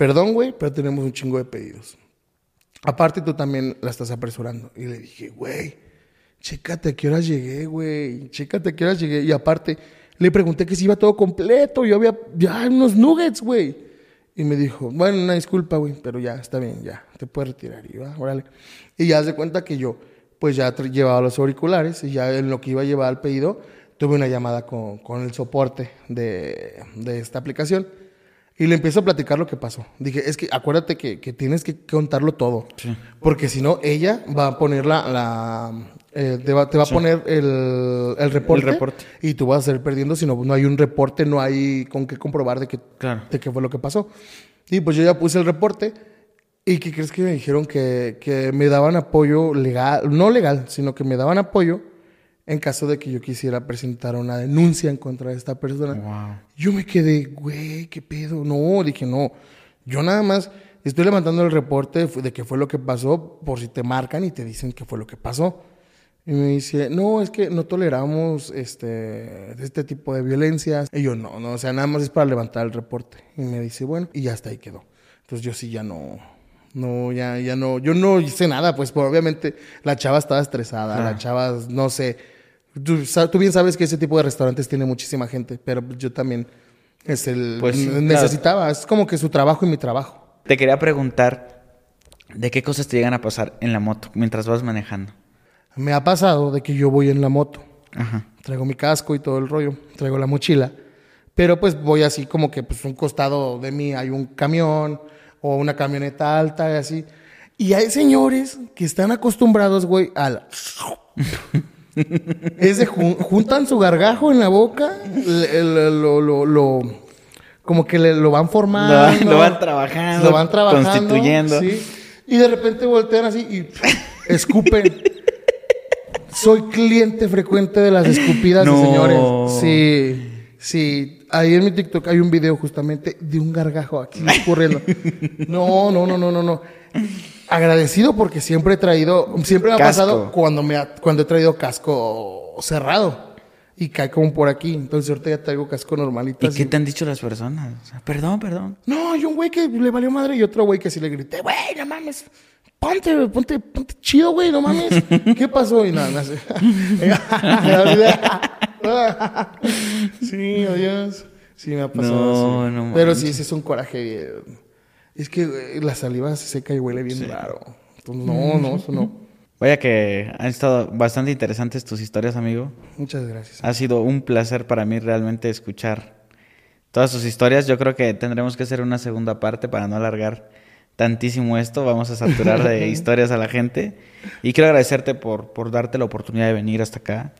perdón, güey, pero tenemos un chingo de pedidos. Aparte tú también la estás apresurando. Y le dije, güey, chécate a qué horas llegué, güey, chécate a qué horas llegué. Y aparte le pregunté que si iba todo completo, yo había ya unos nuggets, güey. Y me dijo, bueno, una disculpa, güey, pero ya, está bien, ya, te puedes retirar. Y va, órale. Y ya se cuenta que yo, pues ya llevaba los auriculares y ya en lo que iba a llevar al pedido, tuve una llamada con, con el soporte de, de, esta aplicación y le empiezo a platicar lo que pasó. Dije, es que acuérdate que, que tienes que contarlo todo, porque si no, ella va a poner la... la eh, te, va, te va a poner el, el, reporte, el, reporte, y tú vas a salir perdiendo si no, no hay un reporte, no hay con qué comprobar de, que, de qué fue lo que pasó. Y pues yo ya puse el reporte y ¿qué crees que me dijeron? Que, que me daban apoyo legal, no legal, sino que me daban apoyo en caso de que yo quisiera presentar una denuncia en contra de esta persona. Yo me quedé, güey, ¿qué pedo? No, dije, no. Yo nada más estoy levantando el reporte de qué fue lo que pasó por si te marcan y te dicen qué fue lo que pasó. Y me dice, no, es que no toleramos este, este tipo de violencias. Y yo, no, no, o sea, nada más es para levantar el reporte. Y me dice, bueno, y ya hasta ahí quedó. Entonces yo sí ya no, no, ya, ya no, yo no hice nada, pues, obviamente la chava estaba estresada, la chava, no sé, Tú, bien sabes que ese tipo de restaurantes tiene muchísima gente, pero yo también es el pues, necesitaba, es como que su trabajo y mi trabajo. Te quería preguntar de qué cosas te llegan a pasar en la moto mientras vas manejando. Me ha pasado de que yo voy en la moto. Traigo mi casco y todo el rollo, traigo la mochila, pero pues voy así como que pues un costado de mí hay un camión o una camioneta alta y así. Y hay señores que están acostumbrados, güey, al es de juntan su gargajo en la boca, lo, lo, lo, como que lo van formando. Lo, van trabajando. Lo van trabajando. Constituyendo. Y de repente voltean así y escupen. Soy cliente frecuente de las escupidas de señores. Sí, sí. Ahí en mi TikTok hay un video justamente de un gargajo aquí ocurriendo. No, no, no, no, no, no. Agradecido porque siempre he traído, siempre me ha Casco. pasado cuando me ha- cuando he traído casco cerrado y cae como por aquí. Entonces ahorita ya traigo casco normalito. ¿Y así. qué te han dicho las personas? O sea, perdón, perdón. No, hay un güey que le valió madre y otro güey que sí le grité, güey, no mames. Ponte, ponte, ponte chido, güey, no mames. ¿Qué pasó? Y nada, olvidé. sí, adiós. Sí, me ha pasado. No, así. no Pero manches. sí, sí es un coraje. Es que la saliva se seca y huele bien raro. Entonces, no, no, eso no. Vaya que han estado bastante interesantes tus historias, amigo. Muchas gracias. Ha sido un placer para mí realmente escuchar todas sus historias. Yo creo que tendremos que hacer una segunda parte para no alargar tantísimo esto. Vamos a saturar de historias a la gente. Y quiero agradecerte por, por darte la oportunidad de venir hasta acá,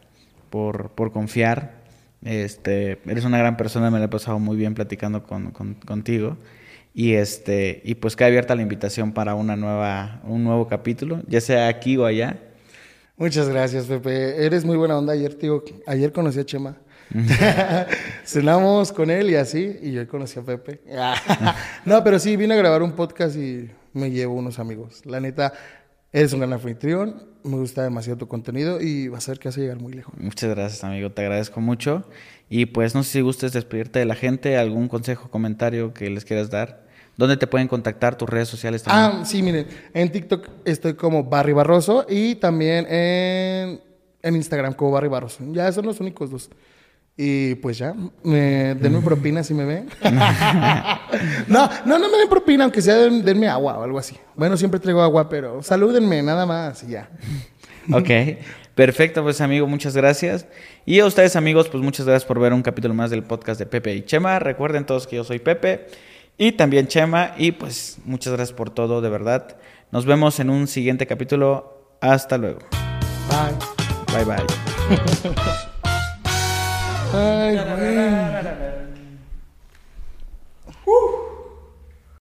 por, por confiar. Este, eres una gran persona, me la he pasado muy bien platicando con, con- contigo. Y este, y pues queda abierta la invitación para una nueva, un nuevo capítulo, ya sea aquí o allá. Muchas gracias, Pepe. Eres muy buena onda. Ayer, tío, ayer conocí a Chema. Cenamos con él y así, y yo conocí a Pepe. no, pero sí, vine a grabar un podcast y me llevo unos amigos. La neta, eres un gran anfitrión, me gusta demasiado tu contenido y vas a ver que vas a llegar muy lejos. Muchas gracias, amigo. Te agradezco mucho. Y pues no sé si gustes despedirte de la gente, algún consejo, comentario que les quieras dar. ¿Dónde te pueden contactar? Tus redes sociales también. Ah, sí, miren, en TikTok estoy como Barry Barroso y también en, en Instagram como Barry Barroso. Ya son los únicos dos. Y pues ya, me, denme propina si me ven. no, no, no me den propina, aunque sea den- denme agua o algo así. Bueno, siempre traigo agua, pero salúdenme nada más y ya. Ok, perfecto, pues amigo, muchas gracias. Y a ustedes amigos, pues muchas gracias por ver un capítulo más del podcast de Pepe y Chema. Recuerden todos que yo soy Pepe y también Chema. Y pues muchas gracias por todo, de verdad. Nos vemos en un siguiente capítulo. Hasta luego. Bye. Bye bye. Ay, güey.